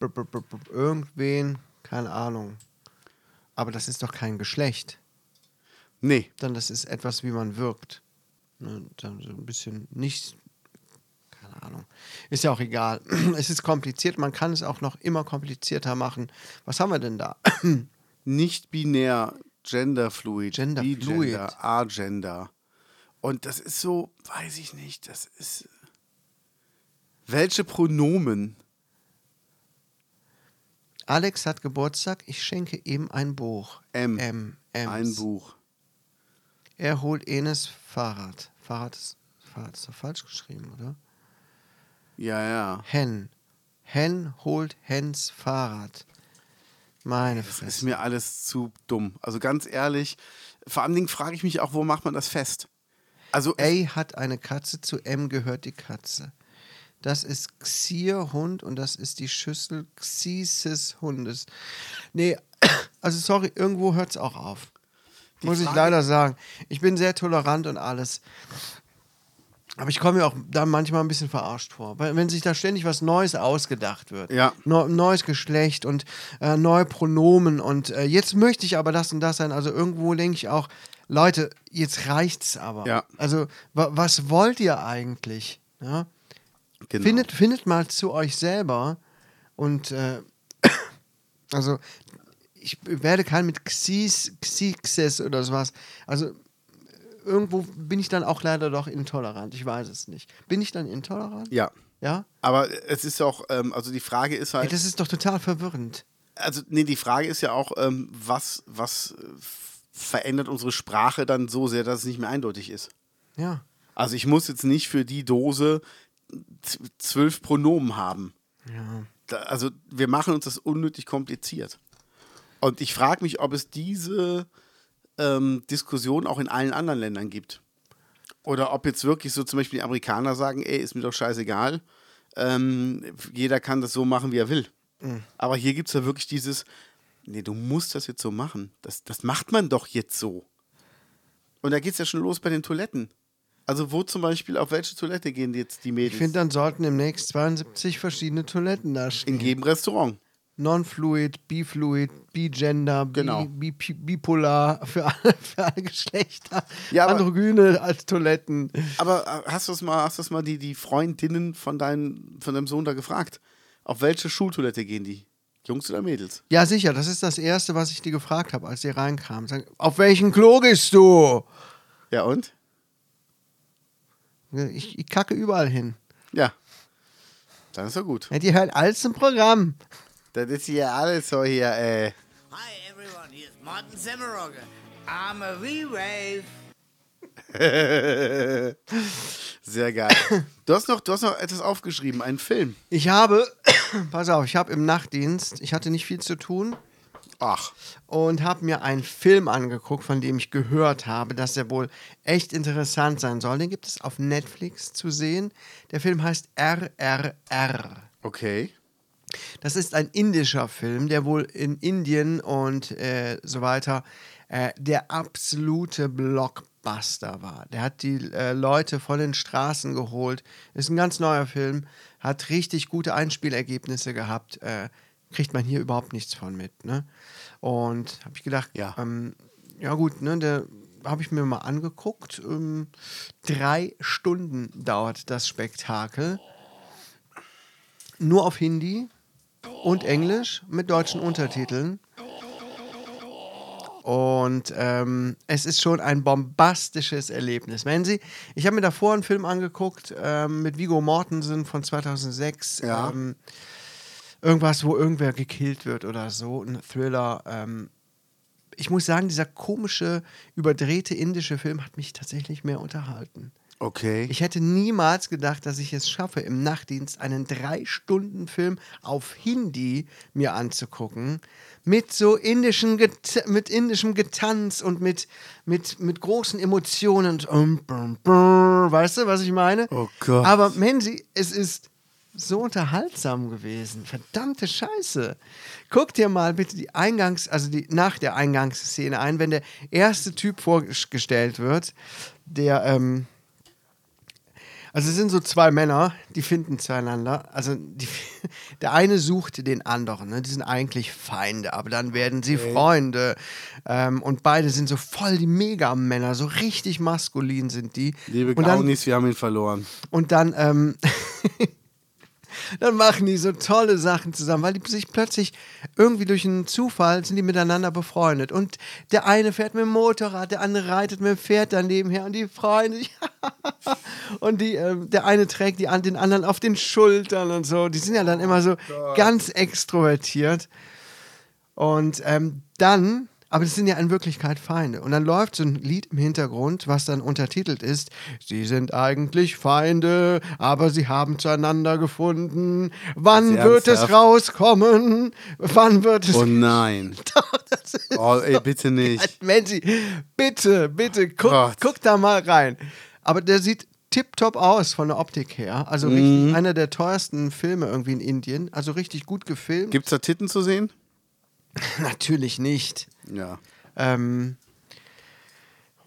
irgendwen, keine Ahnung. Aber das ist doch kein Geschlecht. Nee. Dann das ist etwas, wie man wirkt. Ne? Dann so ein bisschen nicht. Keine Ahnung. Ist ja auch egal. Es ist kompliziert, man kann es auch noch immer komplizierter machen. Was haben wir denn da? Nicht binär, genderfluid, Genderfluid. Bigender, agender. Und das ist so, weiß ich nicht, das ist. Welche Pronomen? Alex hat Geburtstag, ich schenke ihm ein Buch. M. M. Ems. Ein Buch. Er holt Enes Fahrrad. Fahrrad ist, Fahrrad ist doch falsch geschrieben, oder? Ja, ja. Hen. Hen holt Hens Fahrrad. Meine Das ist Fresse. mir alles zu dumm. Also ganz ehrlich, vor allen Dingen frage ich mich auch, wo macht man das fest? Also, A hat eine Katze, zu M gehört die Katze. Das ist Xier Hund und das ist die Schüssel Xis Hundes. Nee, also sorry, irgendwo hört es auch auf. Die Muss ich Frage- leider sagen. Ich bin sehr tolerant und alles. Aber ich komme mir auch da manchmal ein bisschen verarscht vor. Weil wenn sich da ständig was Neues ausgedacht wird. Ja. Neu, neues Geschlecht und äh, neue Pronomen und äh, jetzt möchte ich aber das und das sein. Also irgendwo denke ich auch, Leute, jetzt reicht's aber. Ja. Also wa was wollt ihr eigentlich? Ja? Genau. Findet, findet mal zu euch selber und äh, also ich werde kein mit Xis, Xixes oder sowas. Also irgendwo bin ich dann auch leider doch intolerant. Ich weiß es nicht. Bin ich dann intolerant? Ja. Ja? Aber es ist auch, ähm, also die Frage ist halt, das ist doch total verwirrend. also nee, die Frage ist ja auch, ähm, was, was äh, verändert unsere Sprache dann so sehr, dass es nicht mehr eindeutig ist. Ja. Also ich muss jetzt nicht für die Dose zwölf Pronomen haben. Ja. Da, also wir machen uns das unnötig kompliziert. Und ich frage mich, ob es diese ähm, Diskussion auch in allen anderen Ländern gibt. Oder ob jetzt wirklich so zum Beispiel die Amerikaner sagen, ey, ist mir doch scheißegal. Ähm, jeder kann das so machen, wie er will. Aber hier gibt es ja wirklich dieses, nee, du musst das jetzt so machen. Das, das macht man doch jetzt so. Und da geht es ja schon los bei den Toiletten. Also wo zum Beispiel, auf welche Toilette gehen jetzt die Mädels? Ich finde, dann sollten demnächst 72 verschiedene Toiletten da stehen. in jedem Restaurant. Non-Fluid, Bifluid, Bigender, bi, Genau. bi, bi, bipolar für alle, für alle Geschlechter, Ja, aber- Androgyne als Toiletten. Aber äh, hast du das mal, hast du mal die, die Freundinnen von, dein, von deinem Sohn da gefragt? Auf welche Schultoilette gehen die? Jungs oder Mädels? Ja, sicher, das ist das Erste, was ich die gefragt habe, als sie reinkamen. Sagen, auf welchen Klo gehst du? Ja und? Ich, ich kacke überall hin. Ja. Dann ist doch gut. Ja, die hören alles im Programm. Das ist hier alles so hier, äh. Hi everyone, here's Martin Semmerogger. I'm a re-rave. Sehr geil. Du hast noch, du hast noch etwas aufgeschrieben, einen Film. Ich habe, pass auf, ich habe im Nachtdienst, ich hatte nicht viel zu tun Ach. und habe mir einen Film angeguckt, von dem ich gehört habe, dass er wohl echt interessant sein soll. Den gibt es auf Netflix zu sehen. Der Film heißt RRR. Okay. Das ist ein indischer Film, der wohl in Indien und äh, so weiter äh, der absolute Blockbuster war. Der hat die äh, Leute von den Straßen geholt. Ist ein ganz neuer Film, hat richtig gute Einspielergebnisse gehabt. Kriegt man hier überhaupt nichts von mit. Ne? Und habe ich gedacht, Ja. ähm, ja gut, ne, der habe ich mir mal angeguckt. Ähm, drei Stunden dauert das Spektakel. Nur auf Hindi und Englisch mit deutschen Untertiteln. Und ähm, es ist schon ein bombastisches Erlebnis. Wenn Sie, ich habe mir davor einen Film angeguckt ähm, mit Vigo Mortensen von 2006. Ja. Ähm, irgendwas, wo irgendwer gekillt wird oder so, ein Thriller. Ähm, ich muss sagen, dieser komische, überdrehte indische Film hat mich tatsächlich mehr unterhalten. Okay. Ich hätte niemals gedacht, dass ich es schaffe, im Nachtdienst einen Drei-Stunden-Film auf Hindi mir anzugucken. Mit so indischen Get mit indischem Getanz und mit, mit, mit großen Emotionen. Und bum, weißt du, was ich meine? Oh Gott. Aber Menzi, es ist so unterhaltsam gewesen. Verdammte Scheiße. Guck dir mal bitte die Eingangs-, also die nach der Eingangsszene ein, wenn der erste Typ vorgestellt wird, der, ähm, also es sind so zwei Männer, die finden zueinander. Also die, der eine sucht den anderen. Ne? Die sind eigentlich Feinde, aber dann werden sie Freunde. Ähm, und beide sind so voll die Megamänner, so richtig maskulin sind die. Liebe Gaunis, wir haben ihn verloren. und dann, ähm, dann machen die so tolle Sachen zusammen, weil die sich plötzlich irgendwie durch einen Zufall sind die miteinander befreundet. Und der eine fährt mit dem Motorrad, der andere reitet mit dem Pferd daneben her und die freuen sich. und die, ähm, der eine trägt die, den anderen auf den Schultern und so. Die sind ja dann immer so ganz extrovertiert. Und ähm, dann, aber das sind ja in Wirklichkeit Feinde. Und dann läuft so ein Lied im Hintergrund, was dann untertitelt ist: Sie sind eigentlich Feinde, aber sie haben zueinander gefunden. Wann wird es rauskommen? Wann wird es. Oh nein. Oh, ey, bitte nicht. Menzi, bitte, bitte, guck, guck da mal rein. Aber der sieht tipptopp aus von der Optik her. Also Mhm. einer der teuersten Filme irgendwie in Indien. Also richtig gut gefilmt. Gibt's da Titten zu sehen? Natürlich nicht. Ja. Ähm,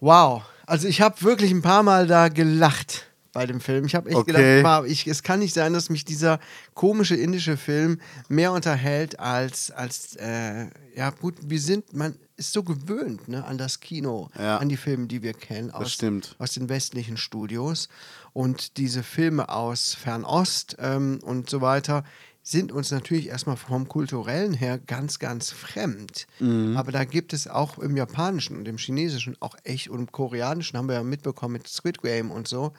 wow. Also ich habe wirklich ein paar Mal da gelacht bei dem Film. Ich habe echt Okay. gedacht, ich, es kann nicht sein, dass mich dieser komische indische Film mehr unterhält als, als äh, ja gut, wir sind, man ist so gewöhnt ne, an das Kino, Ja. an die Filme, die wir kennen aus, aus den westlichen Studios. Und diese Filme aus Fernost ähm, und so weiter sind uns natürlich erstmal vom kulturellen her ganz, ganz fremd. Aber da gibt es auch im Japanischen und im Chinesischen auch echt und im Koreanischen haben wir ja mitbekommen mit Squid Game und so,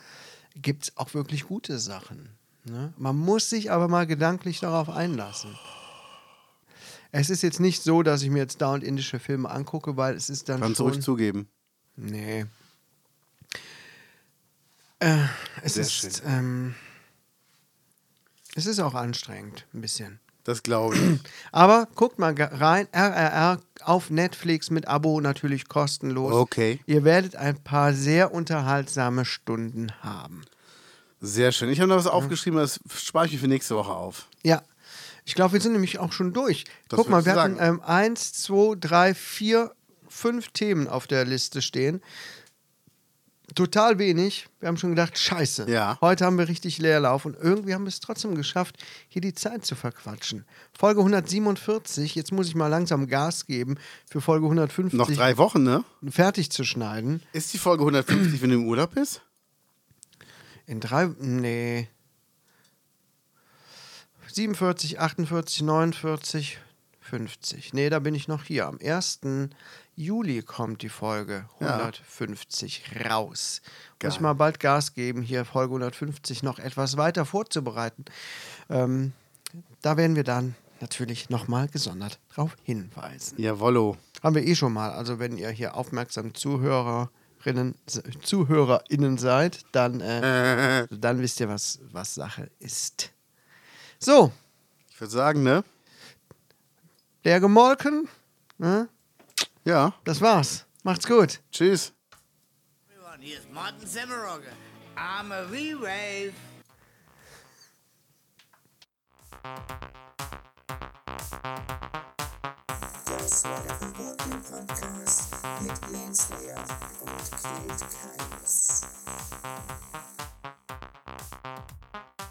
gibt es auch wirklich gute Sachen. Ne? Man muss sich aber mal gedanklich darauf einlassen. Es ist jetzt nicht so, dass ich mir jetzt dauernd indische Filme angucke, weil es ist dann Kannst du ruhig zugeben. Nee. Äh, es Sehr ist. Ähm, es ist auch anstrengend, ein bisschen. Das glaube ich. Aber guckt mal rein. RRR auf Netflix mit Abo natürlich kostenlos. Okay. Ihr werdet ein paar sehr unterhaltsame Stunden haben. Sehr schön. Ich habe noch was aufgeschrieben, das spare ich mir für nächste Woche auf. Ja. Ich glaube, wir sind nämlich auch schon durch. Das Guck mal, wir hatten ähm, eins, zwei, drei, vier, fünf Themen auf der Liste stehen. Total wenig. Wir haben schon gedacht, scheiße. Ja. Heute haben wir richtig Leerlauf und irgendwie haben wir es trotzdem geschafft, hier die Zeit zu verquatschen. Folge 147, jetzt muss ich mal langsam Gas geben, für Folge 150 Noch drei Wochen, ne? fertig zu schneiden. Ist die Folge 150, wenn du im Urlaub bist? In drei, nee. 47, 48, 49, 50. Nee, da bin ich noch hier. Am 1. Juli kommt die Folge Ja. 150 raus. Geil. Muss ich mal bald Gas geben, hier Folge 150 noch etwas weiter vorzubereiten. Ähm, da werden wir dann natürlich nochmal gesondert drauf hinweisen. Jawollo. Haben wir eh schon mal. Also wenn ihr hier aufmerksam Zuhörerinnen, ZuhörerInnen seid, dann, äh, dann wisst ihr, was, was Sache ist. So, Ich würde sagen, ne? Der gemolken. Ne? Ja. Das war's. Macht's gut. Tschüss. Everyone, here's Martin Semmerogger. I'm a re-rave. Das war der Revolting Podcast mit Jens Lehr und Knut Keines.